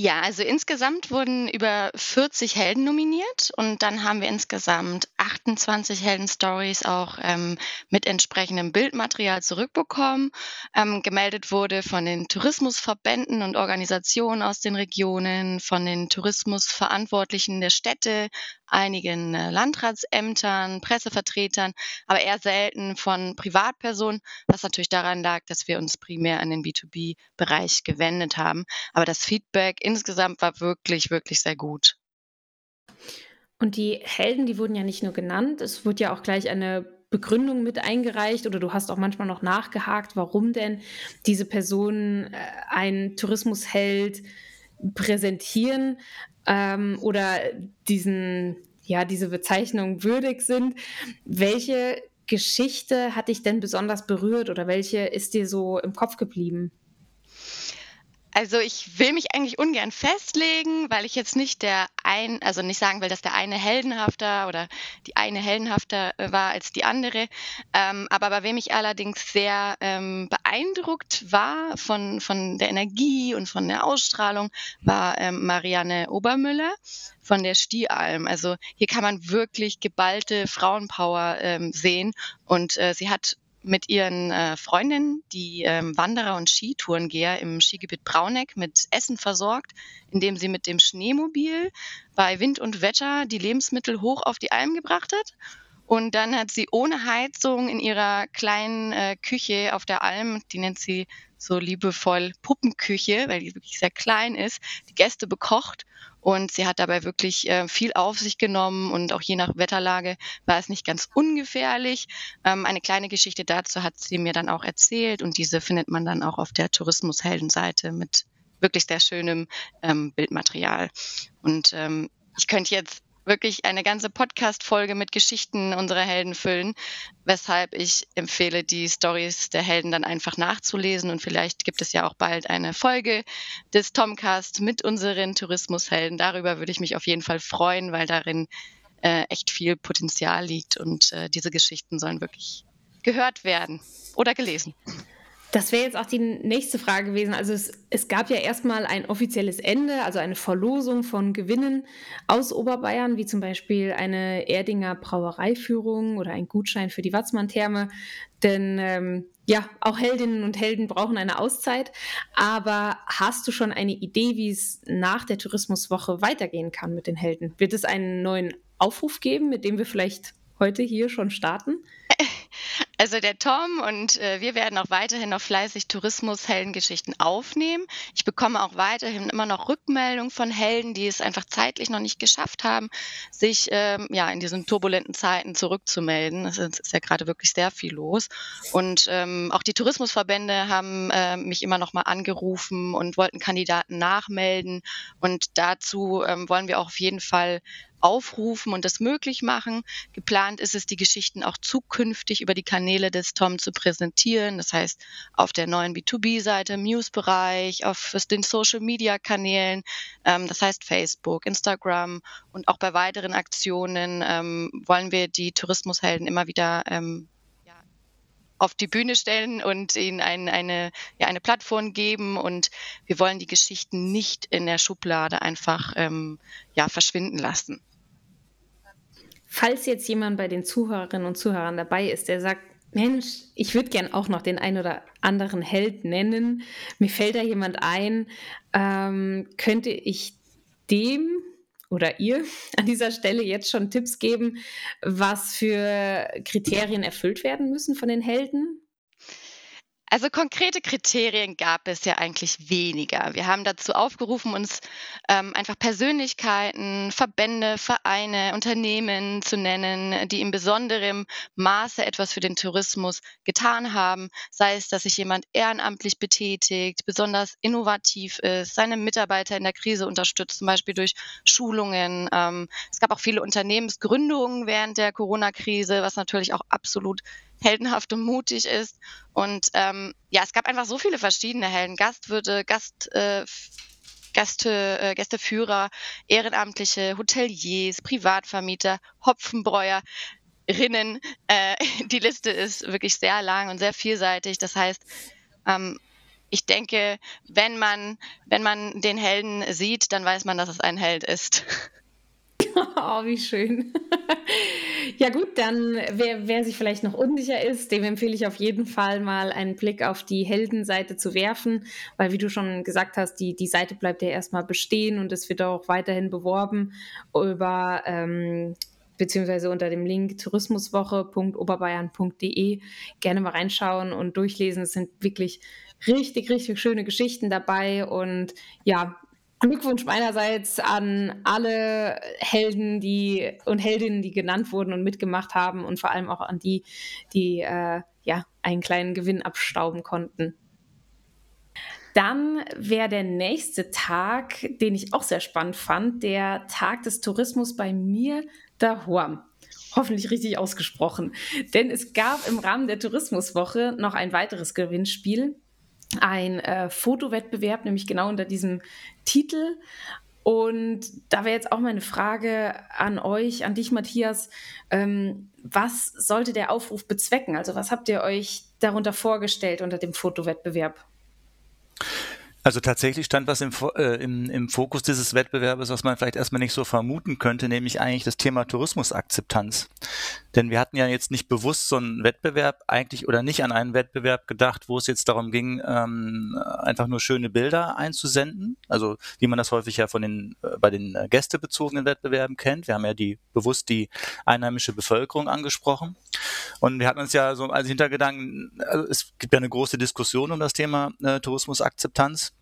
Speaker 3: Ja, also insgesamt wurden über 40 Helden nominiert und dann haben wir insgesamt 28 Heldenstories auch ähm, mit entsprechendem Bildmaterial zurückbekommen. Ähm, gemeldet wurde von den Tourismusverbänden und Organisationen aus den Regionen, von den Tourismusverantwortlichen der Städte, einigen äh, Landratsämtern, Pressevertretern, aber eher selten von Privatpersonen, was natürlich daran lag, dass wir uns primär an den B2B-Bereich gewendet haben. Aber das Feedback insgesamt war wirklich, wirklich sehr gut.
Speaker 1: Und die Helden, die wurden ja nicht nur genannt, es wurde ja auch gleich eine Begründung mit eingereicht oder du hast auch manchmal noch nachgehakt, warum denn diese Personen äh, einen Tourismusheld präsentieren ähm, oder diesen, ja, diese Bezeichnung würdig sind. Welche Geschichte hat dich denn besonders berührt oder welche ist dir so im Kopf geblieben?
Speaker 3: Also ich will mich eigentlich ungern festlegen, weil ich jetzt nicht der ein, also nicht sagen will, dass der eine heldenhafter oder die eine heldenhafter äh, war als die andere. Ähm, aber bei wem ich allerdings sehr ähm, beeindruckt war von, von der Energie und von der Ausstrahlung, war ähm, Marianne Obermüller von der Stiealm. Also hier kann man wirklich geballte Frauenpower ähm, sehen und äh, sie hat mit ihren äh, Freundinnen, die ähm, Wanderer und Skitourengeher im Skigebiet Brauneck mit Essen versorgt, indem sie mit dem Schneemobil bei Wind und Wetter die Lebensmittel hoch auf die Alm gebracht hat. Und dann hat sie ohne Heizung in ihrer kleinen äh, Küche auf der Alm, die nennt sie so liebevoll Puppenküche, weil die wirklich sehr klein ist, die Gäste bekocht und sie hat dabei wirklich äh, viel auf sich genommen und auch je nach Wetterlage war es nicht ganz ungefährlich. Ähm, eine kleine Geschichte dazu hat sie mir dann auch erzählt und diese findet man dann auch auf der Tourismusheldenseite mit wirklich sehr schönem ähm, Bildmaterial. Und ähm, ich könnte jetzt wirklich eine ganze Podcast-Folge mit Geschichten unserer Helden füllen, weshalb ich empfehle, die Stories der Helden dann einfach nachzulesen und vielleicht gibt es ja auch bald eine Folge des Tomcast mit unseren Tourismushelden. Darüber würde ich mich auf jeden Fall freuen, weil darin äh, echt viel Potenzial liegt und äh, diese Geschichten sollen wirklich gehört werden oder gelesen.
Speaker 1: Das wäre jetzt auch die nächste Frage gewesen. Also es, es, gab ja erstmal ein offizielles Ende, also eine Verlosung von Gewinnen aus Oberbayern, wie zum Beispiel eine Erdinger Brauereiführung oder ein Gutschein für die Watzmann-Therme. Denn ähm, ja, auch Heldinnen und Helden brauchen eine Auszeit. Aber hast du schon eine Idee, wie es nach der Tourismuswoche weitergehen kann mit den Helden? Wird es einen neuen Aufruf geben, mit dem wir vielleicht heute hier schon starten?
Speaker 3: Also der Tom und äh, wir werden auch weiterhin noch fleißig Tourismus-Heldengeschichten aufnehmen. Ich bekomme auch weiterhin immer noch Rückmeldungen von Helden, die es einfach zeitlich noch nicht geschafft haben, sich ähm, ja in diesen turbulenten Zeiten zurückzumelden. Es ist, ist ja gerade wirklich sehr viel los. Und ähm, auch die Tourismusverbände haben äh, mich immer noch mal angerufen und wollten Kandidaten nachmelden. Und dazu ähm, wollen wir auch auf jeden Fall aufrufen und das möglich machen. Geplant ist es, die Geschichten auch zukünftig über die Kanäle des Tom zu präsentieren. Das heißt, auf der neuen B2B-Seite, im News-Bereich, auf den Social-Media-Kanälen, ähm, das heißt Facebook, Instagram und auch bei weiteren Aktionen ähm, wollen wir die Tourismushelden immer wieder ähm, auf die Bühne stellen und ihnen ein, eine, ja, eine Plattform geben. Und wir wollen die Geschichten nicht in der Schublade einfach ähm, ja, verschwinden lassen.
Speaker 1: Falls jetzt jemand bei den Zuhörerinnen und Zuhörern dabei ist, der sagt, Mensch, ich würde gern auch noch den ein oder anderen Held nennen. Mir fällt da jemand ein. Ähm, könnte ich dem oder ihr an dieser Stelle jetzt schon Tipps geben, was für Kriterien erfüllt werden müssen von den Helden?
Speaker 3: Also konkrete Kriterien gab es ja eigentlich weniger. Wir haben dazu aufgerufen, uns ähm, einfach Persönlichkeiten, Verbände, Vereine, Unternehmen zu nennen, die in besonderem Maße etwas für den Tourismus getan haben. Sei es, dass sich jemand ehrenamtlich betätigt, besonders innovativ ist, seine Mitarbeiter in der Krise unterstützt, zum Beispiel durch Schulungen. Ähm, es gab auch viele Unternehmensgründungen während der Corona-Krise, was natürlich auch absolut heldenhaft und mutig ist. Und ähm, ja, es gab einfach so viele verschiedene Helden, Gastwirte, Gast, äh, Gäste, äh, Gästeführer, Ehrenamtliche, Hoteliers, Privatvermieter, Hopfenbräuer. Rinnen. Äh, die Liste ist wirklich sehr lang und sehr vielseitig. Das heißt, ähm, ich denke, wenn man, wenn man den Helden sieht, dann weiß man, dass es ein Held ist.
Speaker 1: Oh, wie schön. ja gut, dann wer, wer sich vielleicht noch unsicher ist, dem empfehle ich auf jeden Fall mal einen Blick auf die Heldenseite zu werfen, weil wie du schon gesagt hast, die, die Seite bleibt ja erstmal bestehen und es wird auch weiterhin beworben über ähm, beziehungsweise unter dem Link tourismuswoche.oberbayern.de gerne mal reinschauen und durchlesen. Es sind wirklich richtig, richtig schöne Geschichten dabei und ja, Glückwunsch meinerseits an alle Helden die, und Heldinnen, die genannt wurden und mitgemacht haben und vor allem auch an die, die äh, ja, einen kleinen Gewinn abstauben konnten. Dann wäre der nächste Tag, den ich auch sehr spannend fand, der Tag des Tourismus bei mir daheim. Hoffentlich richtig ausgesprochen. Denn es gab im Rahmen der Tourismuswoche noch ein weiteres Gewinnspiel ein äh, Fotowettbewerb, nämlich genau unter diesem Titel. Und da wäre jetzt auch meine Frage an euch, an dich, Matthias. Ähm, was sollte der Aufruf bezwecken? Also, was habt ihr euch darunter vorgestellt unter dem Fotowettbewerb?
Speaker 2: Also tatsächlich stand was im, äh, im, im Fokus dieses Wettbewerbes, was man vielleicht erstmal nicht so vermuten könnte, nämlich eigentlich das Thema Tourismusakzeptanz. Denn wir hatten ja jetzt nicht bewusst so einen Wettbewerb eigentlich oder nicht an einen Wettbewerb gedacht, wo es jetzt darum ging, ähm, einfach nur schöne Bilder einzusenden. Also wie man das häufig ja von den äh, bei den äh, gästebezogenen Wettbewerben kennt. Wir haben ja die bewusst die einheimische Bevölkerung angesprochen. Und wir hatten uns ja so als Hintergedanken, also es gibt ja eine große Diskussion um das Thema äh, Tourismusakzeptanz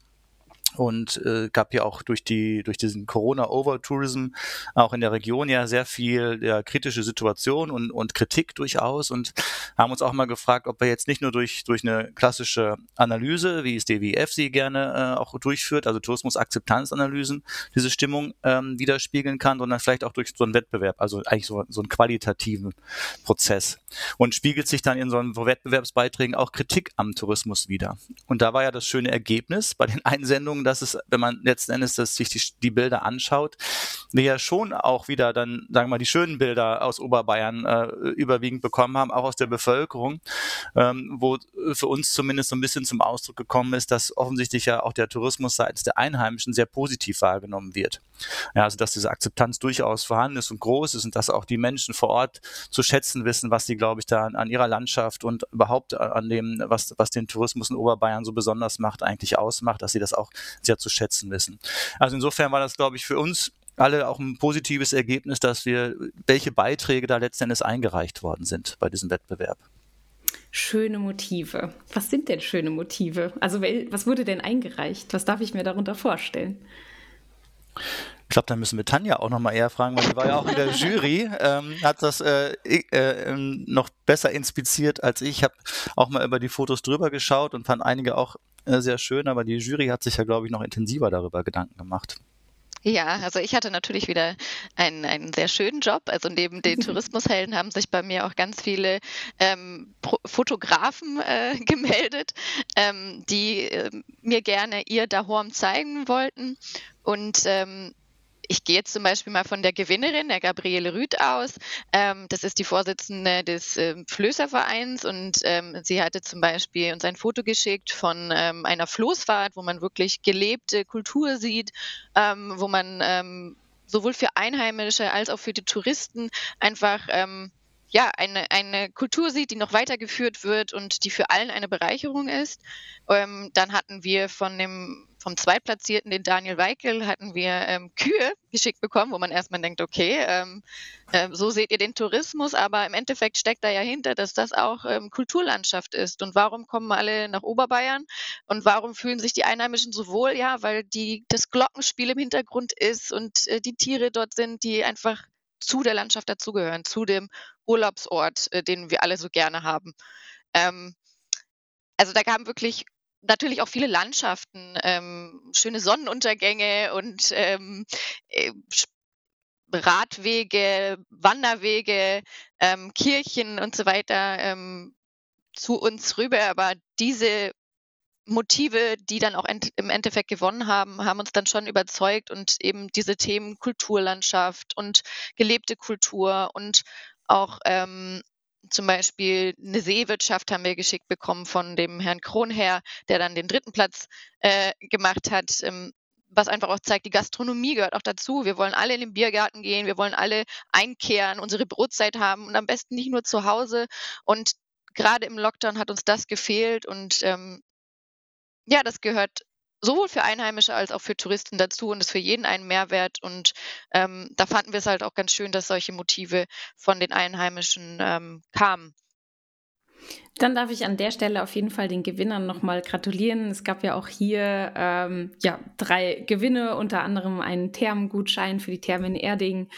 Speaker 2: und äh, gab ja auch durch die durch diesen Corona Overtourism auch in der Region ja sehr viel ja, kritische Situation und, und Kritik durchaus und haben uns auch mal gefragt, ob wir jetzt nicht nur durch durch eine klassische Analyse, wie es DWF sie gerne äh, auch durchführt, also Tourismusakzeptanzanalysen, diese Stimmung ähm, widerspiegeln kann, sondern vielleicht auch durch so einen Wettbewerb, also eigentlich so, so einen qualitativen Prozess und spiegelt sich dann in so einen Wettbewerbsbeiträgen auch Kritik am Tourismus wieder. Und da war ja das schöne Ergebnis bei den Einsendungen Hoffnung, dass es, wenn man letzten Endes das, sich die, die Bilder anschaut, wir ja schon auch wieder dann, sagen wir mal, die schönen Bilder aus Oberbayern äh, überwiegend bekommen haben, auch aus der Bevölkerung, ähm, wo für uns zumindest so ein bisschen zum Ausdruck gekommen ist, dass offensichtlich ja auch der Tourismus seitens der Einheimischen sehr positiv wahrgenommen wird. Ja, also dass diese Akzeptanz durchaus vorhanden ist und groß ist und dass auch die Menschen vor Ort zu schätzen wissen, was sie, glaube ich, da an, ihrer Landschaft und überhaupt an dem, was, was den Tourismus in Oberbayern so besonders macht, eigentlich ausmacht, dass sie das auch sehr zu schätzen wissen. Also insofern war das, glaube ich, für uns alle auch ein positives Ergebnis, dass wir, welche Beiträge da letztendlich eingereicht worden sind bei diesem Wettbewerb.
Speaker 1: Schöne Motive. Was sind denn schöne Motive? Also was wurde denn eingereicht? Was darf ich mir darunter vorstellen?
Speaker 2: Ich glaube, da müssen wir Tanja auch noch mal eher fragen, weil sie war ja auch in der Jury, ähm, hat das äh, äh, noch besser inspiziert als ich. Ich habe auch mal über die Fotos drüber geschaut und fand einige auch äh, sehr schön, aber die Jury hat sich ja, glaube ich, noch intensiver darüber Gedanken gemacht.
Speaker 3: Ja, also ich hatte natürlich wieder einen, einen sehr schönen Job. Also neben den Tourismushelden haben sich bei mir auch ganz viele ähm, Fotografen äh, gemeldet, ähm, die äh, mir gerne ihr Dahorm zeigen wollten. Und ähm, ich gehe jetzt zum Beispiel mal von der Gewinnerin, der Gabriele Rüth, aus. Ähm, das ist die Vorsitzende des ähm, Flößervereins und ähm, sie hatte zum Beispiel uns ein Foto geschickt von ähm, einer Floßfahrt, wo man wirklich gelebte Kultur sieht, ähm, wo man ähm, sowohl für Einheimische als auch für die Touristen einfach ähm, ja, eine, eine Kultur sieht, die noch weitergeführt wird und die für allen eine Bereicherung ist. Ähm, dann hatten wir von dem vom Zweitplatzierten, den Daniel Weikel, hatten wir ähm, Kühe geschickt bekommen, wo man erstmal denkt, okay, ähm, äh, so seht ihr den Tourismus, aber im Endeffekt steckt da ja hinter, dass das auch ähm, Kulturlandschaft ist. Und warum kommen alle nach Oberbayern und warum fühlen sich die Einheimischen so wohl? Ja, weil die, das Glockenspiel im Hintergrund ist und äh, die Tiere dort sind, die einfach zu der Landschaft dazugehören, zu dem Urlaubsort, äh, den wir alle so gerne haben. Ähm, also da kamen wirklich natürlich auch viele Landschaften, ähm, schöne Sonnenuntergänge und ähm, äh, Radwege, Wanderwege, ähm, Kirchen und so weiter ähm, zu uns rüber. Aber diese Motive, die dann auch ent im Endeffekt gewonnen haben, haben uns dann schon überzeugt und eben diese Themen Kulturlandschaft und gelebte Kultur und auch ähm, zum Beispiel eine Seewirtschaft haben wir geschickt bekommen von dem Herrn Kronherr, der dann den dritten Platz äh, gemacht hat. Ähm, was einfach auch zeigt, die Gastronomie gehört auch dazu. Wir wollen alle in den Biergarten gehen, wir wollen alle einkehren, unsere Brotzeit haben und am besten nicht nur zu Hause. Und gerade im Lockdown hat uns das gefehlt und ähm, ja, das gehört sowohl für Einheimische als auch für Touristen dazu und ist für jeden ein Mehrwert. Und ähm, da fanden wir es halt auch ganz schön, dass solche Motive von den Einheimischen ähm, kamen.
Speaker 1: Dann darf ich an der Stelle auf jeden Fall den Gewinnern nochmal gratulieren. Es gab ja auch hier ähm, ja, drei Gewinne, unter anderem einen Thermengutschein für die Thermen in Erding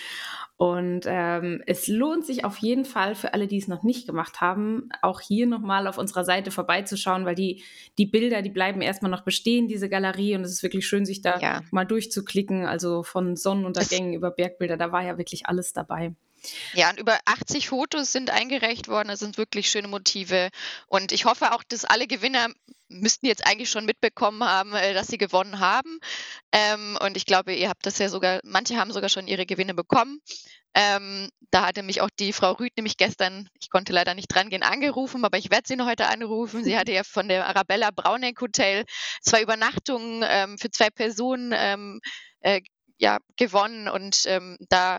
Speaker 1: und ähm, es lohnt sich auf jeden Fall für alle, die es noch nicht gemacht haben, auch hier nochmal auf unserer Seite vorbeizuschauen, weil die, die Bilder, die bleiben erstmal noch bestehen, diese Galerie. Und es ist wirklich schön, sich da ja. mal durchzuklicken. Also von Sonnenuntergängen über Bergbilder, da war ja wirklich alles dabei.
Speaker 3: Ja, und über 80 Fotos sind eingereicht worden. Das sind wirklich schöne Motive. Und ich hoffe auch, dass alle Gewinner müssten jetzt eigentlich schon mitbekommen haben, äh, dass sie gewonnen haben. Ähm, und ich glaube, ihr habt das ja sogar, manche haben sogar schon ihre Gewinne bekommen. Ähm, da hatte mich auch die Frau Rüth nämlich gestern, ich konnte leider nicht dran gehen, angerufen, aber ich werde sie noch heute anrufen. Sie hatte ja von der Arabella Brauneck Hotel zwei Übernachtungen ähm, für zwei Personen ähm, äh, ja, gewonnen und ähm, da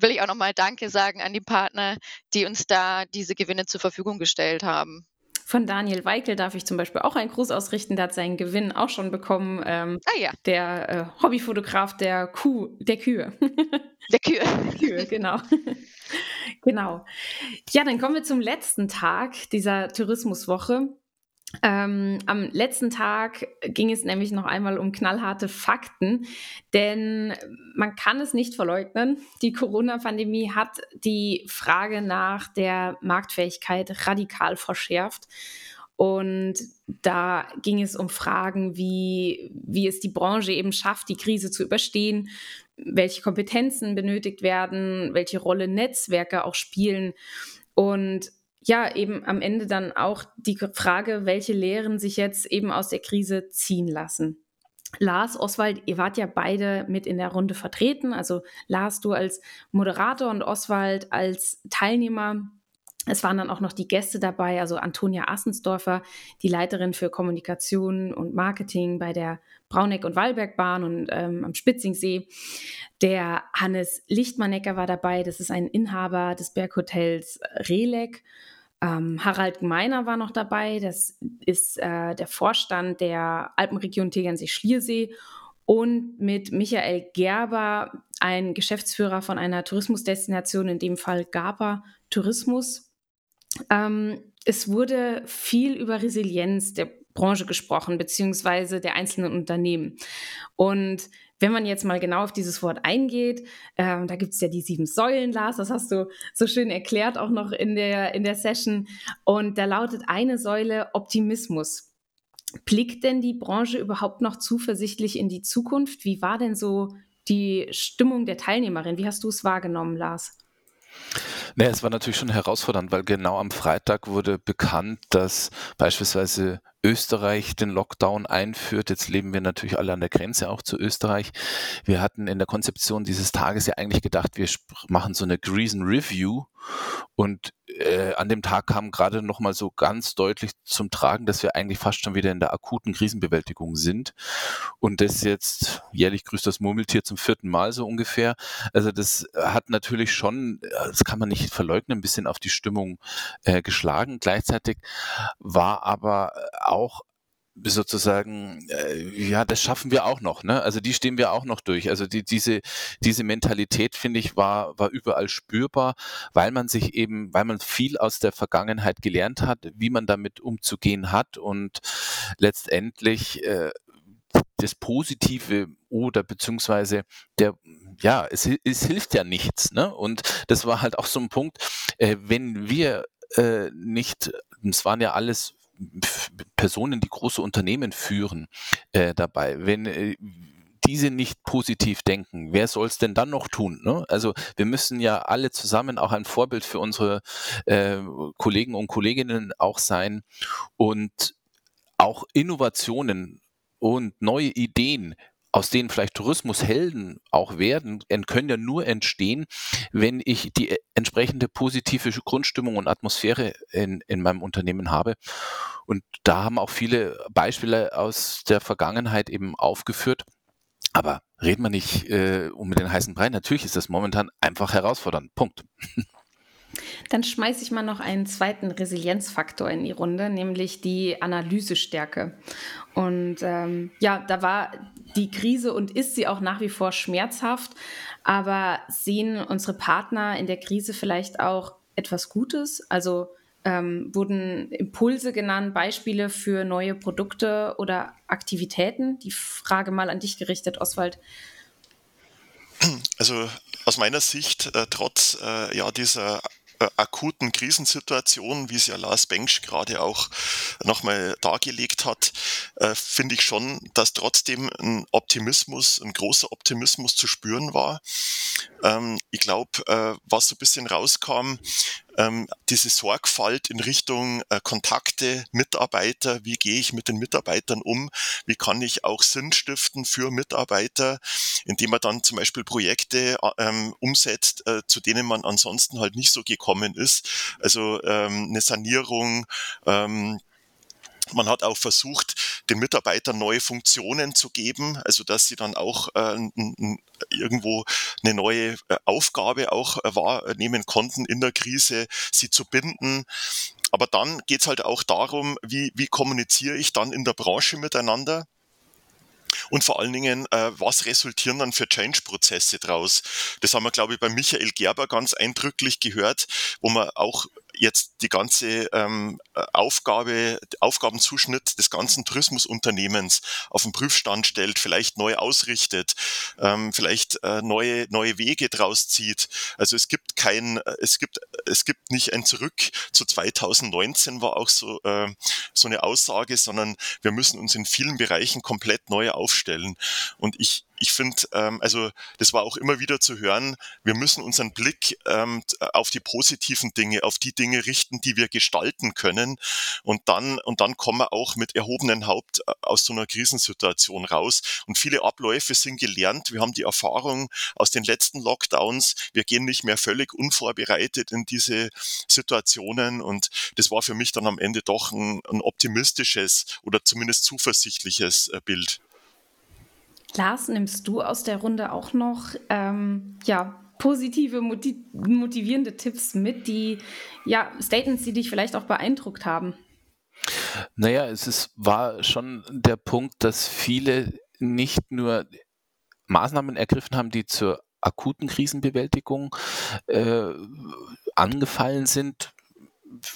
Speaker 3: will ich auch nochmal Danke sagen an die Partner, die uns da diese Gewinne zur Verfügung gestellt haben.
Speaker 1: Von Daniel Weikel darf ich zum Beispiel auch einen Gruß ausrichten. Der hat seinen Gewinn auch schon bekommen. Ähm,
Speaker 3: ah ja.
Speaker 1: Der äh, Hobbyfotograf der Kuh, der Kühe.
Speaker 3: Der Kühe.
Speaker 1: Der Kühe, genau. genau. Ja, dann kommen wir zum letzten Tag dieser Tourismuswoche. Ähm, am letzten Tag ging es nämlich noch einmal um knallharte Fakten, denn man kann es nicht verleugnen, die Corona-Pandemie hat die Frage nach der Marktfähigkeit radikal verschärft. Und da ging es um Fragen wie, wie es die Branche eben schafft, die Krise zu überstehen, welche Kompetenzen benötigt werden, welche Rolle Netzwerke auch spielen. Und ja, eben am Ende dann auch die Frage, welche Lehren sich jetzt eben aus der Krise ziehen lassen. Lars, Oswald, ihr wart ja beide mit in der Runde vertreten. Also Lars, du als Moderator und Oswald als Teilnehmer. Es waren dann auch noch die Gäste dabei, also Antonia Assensdorfer, die Leiterin für Kommunikation und Marketing bei der Brauneck- und Wallbergbahn und ähm, am Spitzingsee. Der Hannes Lichtmannecker war dabei, das ist ein Inhaber des Berghotels Relek. Ähm, Harald Gemeiner war noch dabei, das ist äh, der Vorstand der Alpenregion Tegernsee-Schliersee und mit Michael Gerber, ein Geschäftsführer von einer Tourismusdestination, in dem Fall GAPA Tourismus. Ähm, es wurde viel über Resilienz der Branche gesprochen, beziehungsweise der einzelnen Unternehmen. Und wenn man jetzt mal genau auf dieses Wort eingeht, ähm, da gibt es ja die sieben Säulen, Lars, das hast du so schön erklärt auch noch in der, in der Session. Und da lautet eine Säule Optimismus. Blickt denn die Branche überhaupt noch zuversichtlich in die Zukunft? Wie war denn so die Stimmung der Teilnehmerin? Wie hast du es wahrgenommen, Lars?
Speaker 5: Nee, es war natürlich schon herausfordernd, weil genau am Freitag wurde bekannt, dass beispielsweise Österreich den Lockdown einführt. Jetzt leben wir natürlich alle an der Grenze auch zu Österreich. Wir hatten in der Konzeption dieses Tages ja eigentlich gedacht, wir machen so eine Greasen Review und äh, an dem Tag kam gerade noch mal so ganz deutlich zum Tragen, dass wir eigentlich fast schon wieder in der akuten Krisenbewältigung sind und das jetzt jährlich grüßt das Murmeltier zum vierten Mal so ungefähr. Also das hat natürlich schon, das kann man nicht verleugnen, ein bisschen auf die Stimmung äh, geschlagen. Gleichzeitig war aber auch sozusagen, äh, ja, das schaffen wir auch noch. Ne? Also die stehen wir auch noch durch. Also die, diese, diese Mentalität, finde ich, war, war überall spürbar, weil man sich eben, weil man viel aus der Vergangenheit gelernt hat, wie man damit umzugehen hat und letztendlich äh, das Positive oder beziehungsweise der, ja, es, es hilft ja nichts. Ne? Und das war halt auch so ein Punkt, äh, wenn wir äh, nicht, es waren ja alles Personen, die große Unternehmen führen, äh, dabei. Wenn äh, diese nicht positiv denken, wer soll es denn dann noch tun? Ne? Also wir müssen ja alle zusammen auch ein Vorbild für unsere äh, Kollegen und Kolleginnen auch sein und auch Innovationen und neue Ideen aus denen vielleicht Tourismushelden auch werden, können ja nur entstehen, wenn ich die entsprechende positive Grundstimmung und Atmosphäre in, in meinem Unternehmen habe. Und da haben auch viele Beispiele aus der Vergangenheit eben aufgeführt. Aber reden wir nicht äh, um den heißen Brei. Natürlich ist das momentan einfach herausfordernd. Punkt.
Speaker 1: Dann schmeiße ich mal noch einen zweiten Resilienzfaktor in die Runde, nämlich die Analysestärke. Und ähm, ja, da war die Krise und ist sie auch nach wie vor schmerzhaft, aber sehen unsere Partner in der Krise vielleicht auch etwas Gutes? Also ähm, wurden Impulse genannt, Beispiele für neue Produkte oder Aktivitäten? Die Frage mal an dich gerichtet, Oswald.
Speaker 4: Also aus meiner Sicht, äh, trotz äh, ja, dieser äh, akuten Krisensituation, wie es ja Lars Bengsch gerade auch nochmal dargelegt hat, äh, finde ich schon, dass trotzdem ein Optimismus, ein großer Optimismus zu spüren war. Ähm, ich glaube, äh, was so ein bisschen rauskam, ähm, diese Sorgfalt in Richtung äh, Kontakte, Mitarbeiter, wie gehe ich mit den Mitarbeitern um, wie kann ich auch Sinn stiften für Mitarbeiter, indem man dann zum Beispiel Projekte äh, ähm, umsetzt, äh, zu denen man ansonsten halt nicht so gekommen ist. Also ähm, eine Sanierung, ähm, man hat auch versucht, den Mitarbeitern neue Funktionen zu geben, also dass sie dann auch äh, irgendwo eine neue äh, Aufgabe auch äh, wahrnehmen konnten in der Krise, sie zu binden. Aber dann geht's halt auch darum, wie, wie kommuniziere ich dann in der Branche miteinander. Und vor allen Dingen, äh, was resultieren dann für Change-Prozesse draus? Das haben wir, glaube ich, bei Michael Gerber ganz eindrücklich gehört, wo man auch jetzt die ganze ähm, Aufgabe, Aufgabenzuschnitt des ganzen Tourismusunternehmens auf den Prüfstand stellt, vielleicht neu ausrichtet, ähm, vielleicht äh, neue, neue Wege draus zieht. Also es gibt kein, es gibt, es gibt nicht ein Zurück zu 2019 war auch so, äh, so eine Aussage, sondern wir müssen uns in vielen Bereichen komplett neu aufstellen. Und ich, ich finde, ähm, also das war auch immer wieder zu hören, wir müssen unseren Blick ähm, auf die positiven Dinge, auf die Dinge richten, die wir gestalten können. Und dann, und dann kommen wir auch mit erhobenen Haupt äh, aus so einer Krisensituation raus. Und viele Abläufe sind gelernt. Wir haben die Erfahrung aus den letzten Lockdowns. Wir gehen nicht mehr völlig unvorbereitet in diese Situationen. Und das war für mich dann am Ende doch ein, ein optimistisches oder zumindest zuversichtliches äh, Bild.
Speaker 1: Lars, nimmst du aus der Runde auch noch ähm, ja, positive, motivierende Tipps mit, die ja, Statements, die dich vielleicht auch beeindruckt haben?
Speaker 5: Naja, es ist, war schon der Punkt, dass viele nicht nur Maßnahmen ergriffen haben, die zur akuten Krisenbewältigung äh, angefallen sind,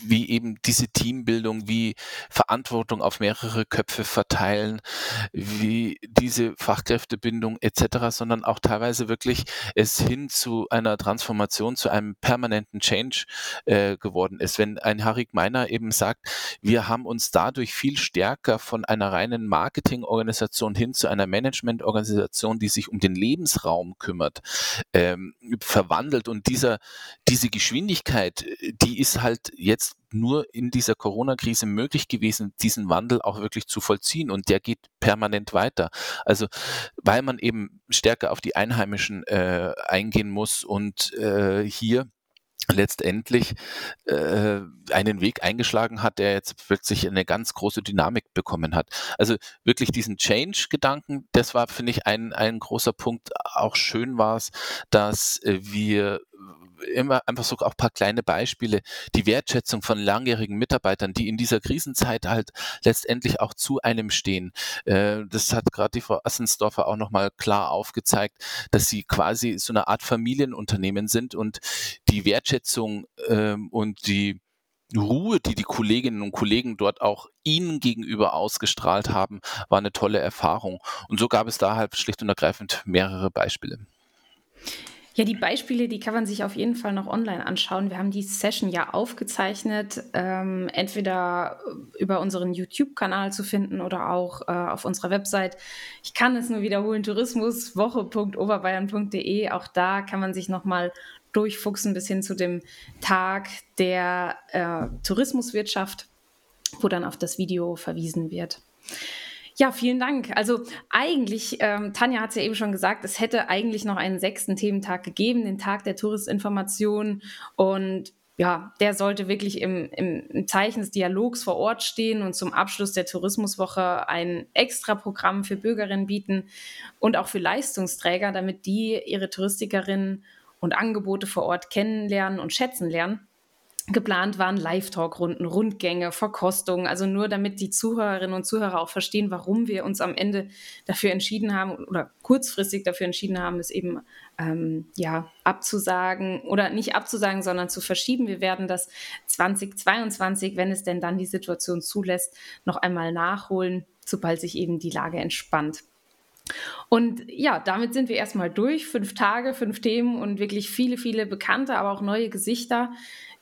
Speaker 5: wie eben diese Teambildung, wie Verantwortung auf mehrere Köpfe verteilen, wie diese Fachkräftebindung etc., sondern auch teilweise wirklich es hin zu einer Transformation, zu einem permanenten Change äh, geworden ist. Wenn ein Harik Meiner eben sagt, wir haben uns dadurch viel stärker von einer reinen Marketingorganisation hin zu einer Managementorganisation, die sich um den Lebensraum kümmert, ähm, verwandelt und dieser, diese Geschwindigkeit, die ist halt jetzt nur in dieser Corona-Krise möglich gewesen, diesen Wandel auch wirklich zu vollziehen und der geht permanent weiter. Also weil man eben stärker auf die Einheimischen äh, eingehen muss und äh, hier letztendlich äh, einen Weg eingeschlagen hat, der jetzt plötzlich eine ganz große Dynamik bekommen hat. Also wirklich diesen Change-Gedanken, das war, finde ich, ein, ein großer Punkt. Auch schön war es, dass wir immer einfach so auch ein paar kleine Beispiele. Die Wertschätzung von langjährigen Mitarbeitern, die in dieser Krisenzeit halt letztendlich auch zu einem stehen. Äh, das hat gerade die Frau Assensdorfer auch nochmal klar aufgezeigt, dass sie quasi so eine Art Familienunternehmen sind und die Wertschätzung ähm, und die Ruhe, die die Kolleginnen und Kollegen dort auch ihnen gegenüber ausgestrahlt haben, war eine tolle Erfahrung. Und so gab es da halt schlicht und ergreifend mehrere Beispiele.
Speaker 1: Ja, die Beispiele, die kann man sich auf jeden Fall noch online anschauen. Wir haben die Session ja aufgezeichnet, ähm, entweder über unseren YouTube-Kanal zu finden oder auch äh, auf unserer Website. Ich kann es nur wiederholen, tourismuswoche.oberbayern.de. Auch da kann man sich nochmal durchfuchsen bis hin zu dem Tag der äh, Tourismuswirtschaft, wo dann auf das Video verwiesen wird. Ja, vielen Dank. Also eigentlich, ähm, Tanja hat es ja eben schon gesagt, es hätte eigentlich noch einen sechsten Thementag gegeben, den Tag der Touristinformation. Und ja, der sollte wirklich im, im, im, Zeichen des Dialogs vor Ort stehen und zum Abschluss der Tourismuswoche ein Extra-Programm für Bürgerinnen bieten und auch für Leistungsträger, damit die ihre Touristikerinnen und Angebote vor Ort kennenlernen und schätzen lernen. Geplant waren Live-Talk-Runden, Rundgänge, Verkostungen, also nur damit die Zuhörerinnen und Zuhörer auch verstehen, warum wir uns am Ende dafür entschieden haben oder kurzfristig dafür entschieden haben, es eben ähm, ja abzusagen oder nicht abzusagen, sondern zu verschieben. Wir werden das 2022, wenn es denn dann die Situation zulässt, noch einmal nachholen, sobald sich eben die Lage entspannt. Und ja, damit sind wir erstmal durch. Fünf Tage, fünf Themen und wirklich viele, viele bekannte, aber auch neue Gesichter,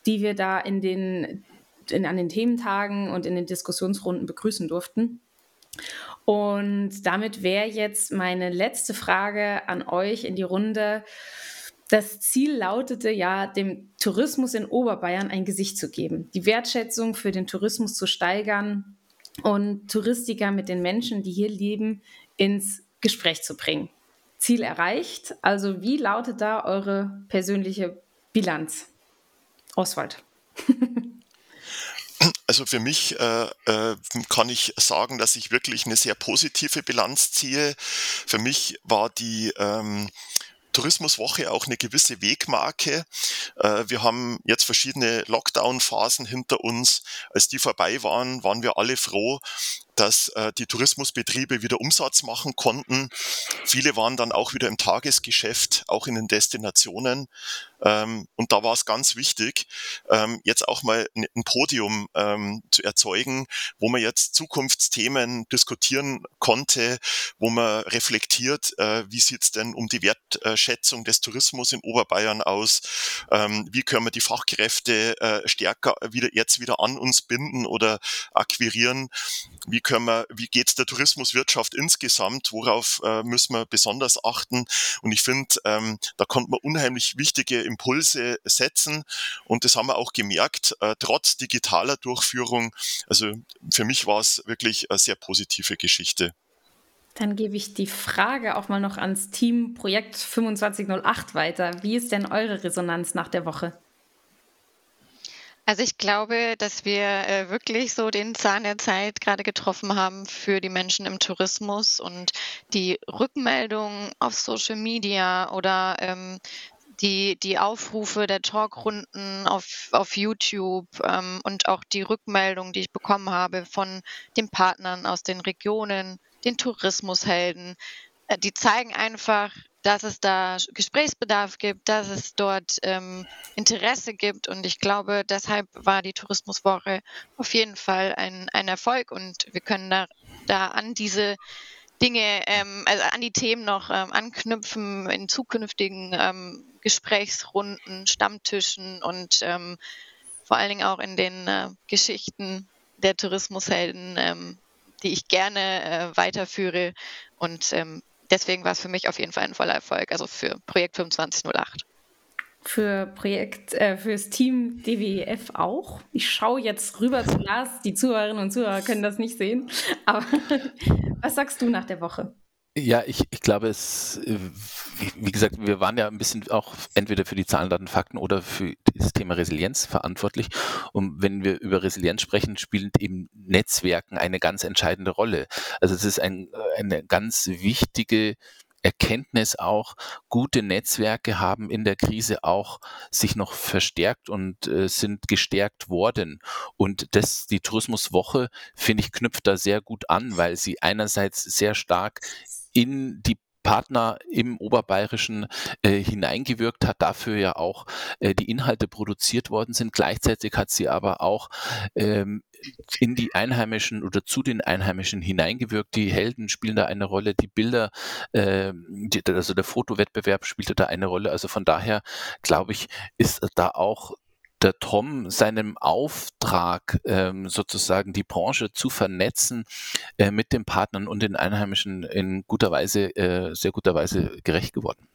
Speaker 1: die wir da in den, in, an den Thementagen und in den Diskussionsrunden begrüßen durften. Und damit wäre jetzt meine letzte Frage an euch in die Runde. Das Ziel lautete ja, dem Tourismus in Oberbayern ein Gesicht zu geben, die Wertschätzung für den Tourismus zu steigern und Touristiker mit den Menschen, die hier leben, ins Gespräch zu bringen. Ziel erreicht. Also wie lautet da eure persönliche Bilanz? Oswald.
Speaker 4: Also für mich äh, äh, kann ich sagen, dass ich wirklich eine sehr positive Bilanz ziehe. Für mich war die ähm, Tourismuswoche auch eine gewisse Wegmarke. Äh, wir haben jetzt verschiedene Lockdown-Phasen hinter uns. Als die vorbei waren, waren wir alle froh, dass äh, die Tourismusbetriebe wieder Umsatz machen konnten. Viele waren dann auch wieder im Tagesgeschäft, auch in den Destinationen. Ähm, und da war es ganz wichtig, ähm, jetzt auch mal ein Podium ähm, zu erzeugen, wo man jetzt Zukunftsthemen diskutieren konnte, wo man reflektiert, äh, wie sieht's denn um die Wertschätzung des Tourismus in Oberbayern aus, ähm, wie können wir die Fachkräfte äh, stärker wieder jetzt wieder an uns binden oder akquirieren, wie können wir, wie geht's der Tourismuswirtschaft insgesamt, worauf äh, müssen wir besonders achten. Und ich finde, ähm, da konnte man unheimlich wichtige Impulse setzen. Und das haben wir auch gemerkt, äh, trotz digitaler Durchführung. Also für mich war es wirklich eine sehr positive Geschichte.
Speaker 1: Dann gebe ich die Frage auch mal noch ans Team Projekt 2508 weiter. Wie ist denn eure Resonanz nach der Woche?
Speaker 3: Also ich glaube, dass wir äh, wirklich so den Zahn der Zeit gerade getroffen haben für die Menschen im Tourismus und die Rückmeldungen auf Social Media oder ähm, die, die Aufrufe der Talkrunden auf, auf YouTube ähm, und auch die Rückmeldungen, die ich bekommen habe von den Partnern aus den Regionen, den Tourismushelden, äh, die zeigen einfach, dass es da Gesprächsbedarf gibt, dass es dort ähm, Interesse gibt. Und ich glaube, deshalb war die Tourismuswoche auf jeden Fall ein, ein Erfolg und wir können da, da an diese Dinge, ähm, also an die Themen noch ähm, anknüpfen in zukünftigen ähm, Gesprächsrunden, Stammtischen und ähm, vor allen Dingen auch in den äh, Geschichten der Tourismushelden, ähm, die ich gerne äh, weiterführe und ähm, deswegen war es für mich auf jeden Fall ein voller Erfolg, also für Projekt 2508
Speaker 1: für Projekt, äh, fürs Team DWF auch. Ich schaue jetzt rüber zu Lars. Die Zuhörerinnen und Zuhörer können das nicht sehen. Aber was sagst du nach der Woche?
Speaker 5: Ja, ich, ich glaube, es, äh, wie, gesagt, wir waren ja ein bisschen auch entweder für die Zahlen, Daten, Fakten oder für das Thema Resilienz verantwortlich. Und wenn wir über Resilienz sprechen, spielen eben Netzwerken eine ganz entscheidende Rolle. Also es ist ein, eine ganz wichtige Erkenntnis auch, gute Netzwerke haben in der Krise auch sich noch verstärkt und äh, sind gestärkt worden. Und das, die Tourismuswoche, finde ich, knüpft da sehr gut an, weil sie einerseits sehr stark in die Partner im Oberbayerischen äh, hineingewirkt hat, dafür ja auch äh, die Inhalte produziert worden sind. Gleichzeitig hat sie aber auch ähm, in die Einheimischen oder zu den Einheimischen hineingewirkt. Die Helden spielen da eine Rolle, die Bilder, äh, die, also der Fotowettbewerb spielte da eine Rolle. Also von daher glaube ich, ist da auch der Tom seinem Auftrag, ähm, sozusagen die Branche zu vernetzen, äh, mit den Partnern und den Einheimischen in guter Weise, äh, sehr guter Weise gerecht geworden.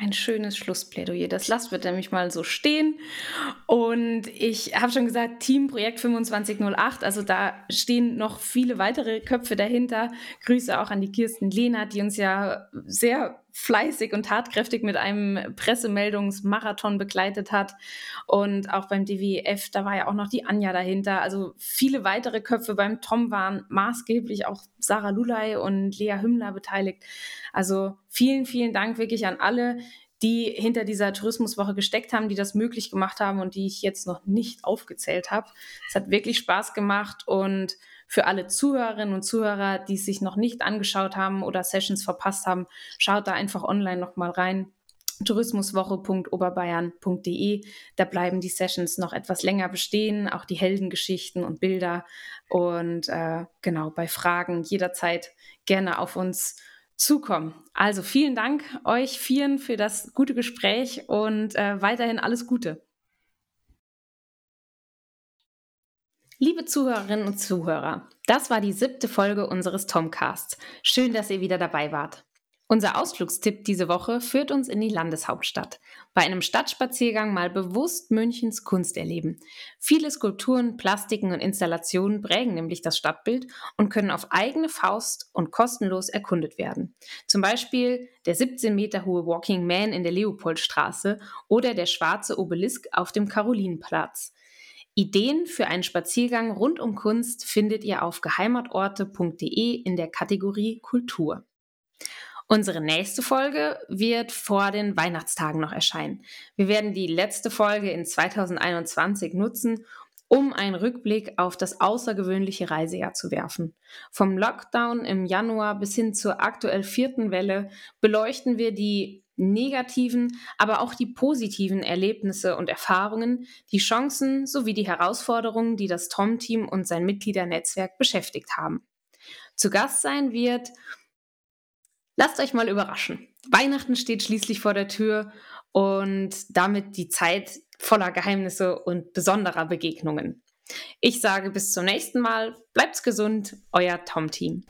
Speaker 1: Ein schönes Schlussplädoyer. Das lassen wir nämlich mal so stehen. Und ich habe schon gesagt, Teamprojekt 2508, also da stehen noch viele weitere Köpfe dahinter. Grüße auch an die Kirsten Lehnert, die uns ja sehr fleißig und tatkräftig mit einem Pressemeldungsmarathon begleitet hat. Und auch beim DWF, da war ja auch noch die Anja dahinter. Also viele weitere Köpfe beim Tom waren maßgeblich auch Sarah Lulay und Lea Hümmler beteiligt. Also vielen, vielen Dank wirklich an alle, die hinter dieser Tourismuswoche gesteckt haben, die das möglich gemacht haben und die ich jetzt noch nicht aufgezählt habe. Es hat wirklich Spaß gemacht und für alle Zuhörerinnen und Zuhörer, die es sich noch nicht angeschaut haben oder Sessions verpasst haben, schaut da einfach online nochmal rein tourismuswoche.oberbayern.de. Da bleiben die Sessions noch etwas länger bestehen, auch die Heldengeschichten und Bilder. Und äh, genau, bei Fragen jederzeit gerne auf uns zukommen. Also vielen Dank euch vieren für das gute Gespräch und äh, weiterhin alles Gute. Liebe Zuhörerinnen und Zuhörer, das war die siebte Folge unseres Tomcasts. Schön, dass ihr wieder dabei wart. Unser Ausflugstipp diese Woche führt uns in die Landeshauptstadt. Bei einem Stadtspaziergang mal bewusst Münchens Kunst erleben. Viele Skulpturen, Plastiken und Installationen prägen nämlich das Stadtbild und können auf eigene Faust und kostenlos erkundet werden. Zum Beispiel der 17 Meter hohe Walking Man in der Leopoldstraße oder der schwarze Obelisk auf dem Karolinenplatz. Ideen für einen Spaziergang rund um Kunst findet ihr auf geheimatorte.de in der Kategorie Kultur. Unsere nächste Folge wird vor den Weihnachtstagen noch erscheinen. Wir werden die letzte Folge in 2021 nutzen, um einen Rückblick auf das außergewöhnliche Reisejahr zu werfen. Vom Lockdown im Januar bis hin zur aktuell vierten Welle beleuchten wir die negativen, aber auch die positiven Erlebnisse und Erfahrungen, die Chancen sowie die Herausforderungen, die das Tom-Team und sein Mitgliedernetzwerk beschäftigt haben. Zu Gast sein wird, lasst euch mal überraschen. Weihnachten steht schließlich vor der Tür und damit die Zeit voller Geheimnisse und besonderer Begegnungen. Ich sage bis zum nächsten Mal, bleibt's gesund, euer Tom-Team.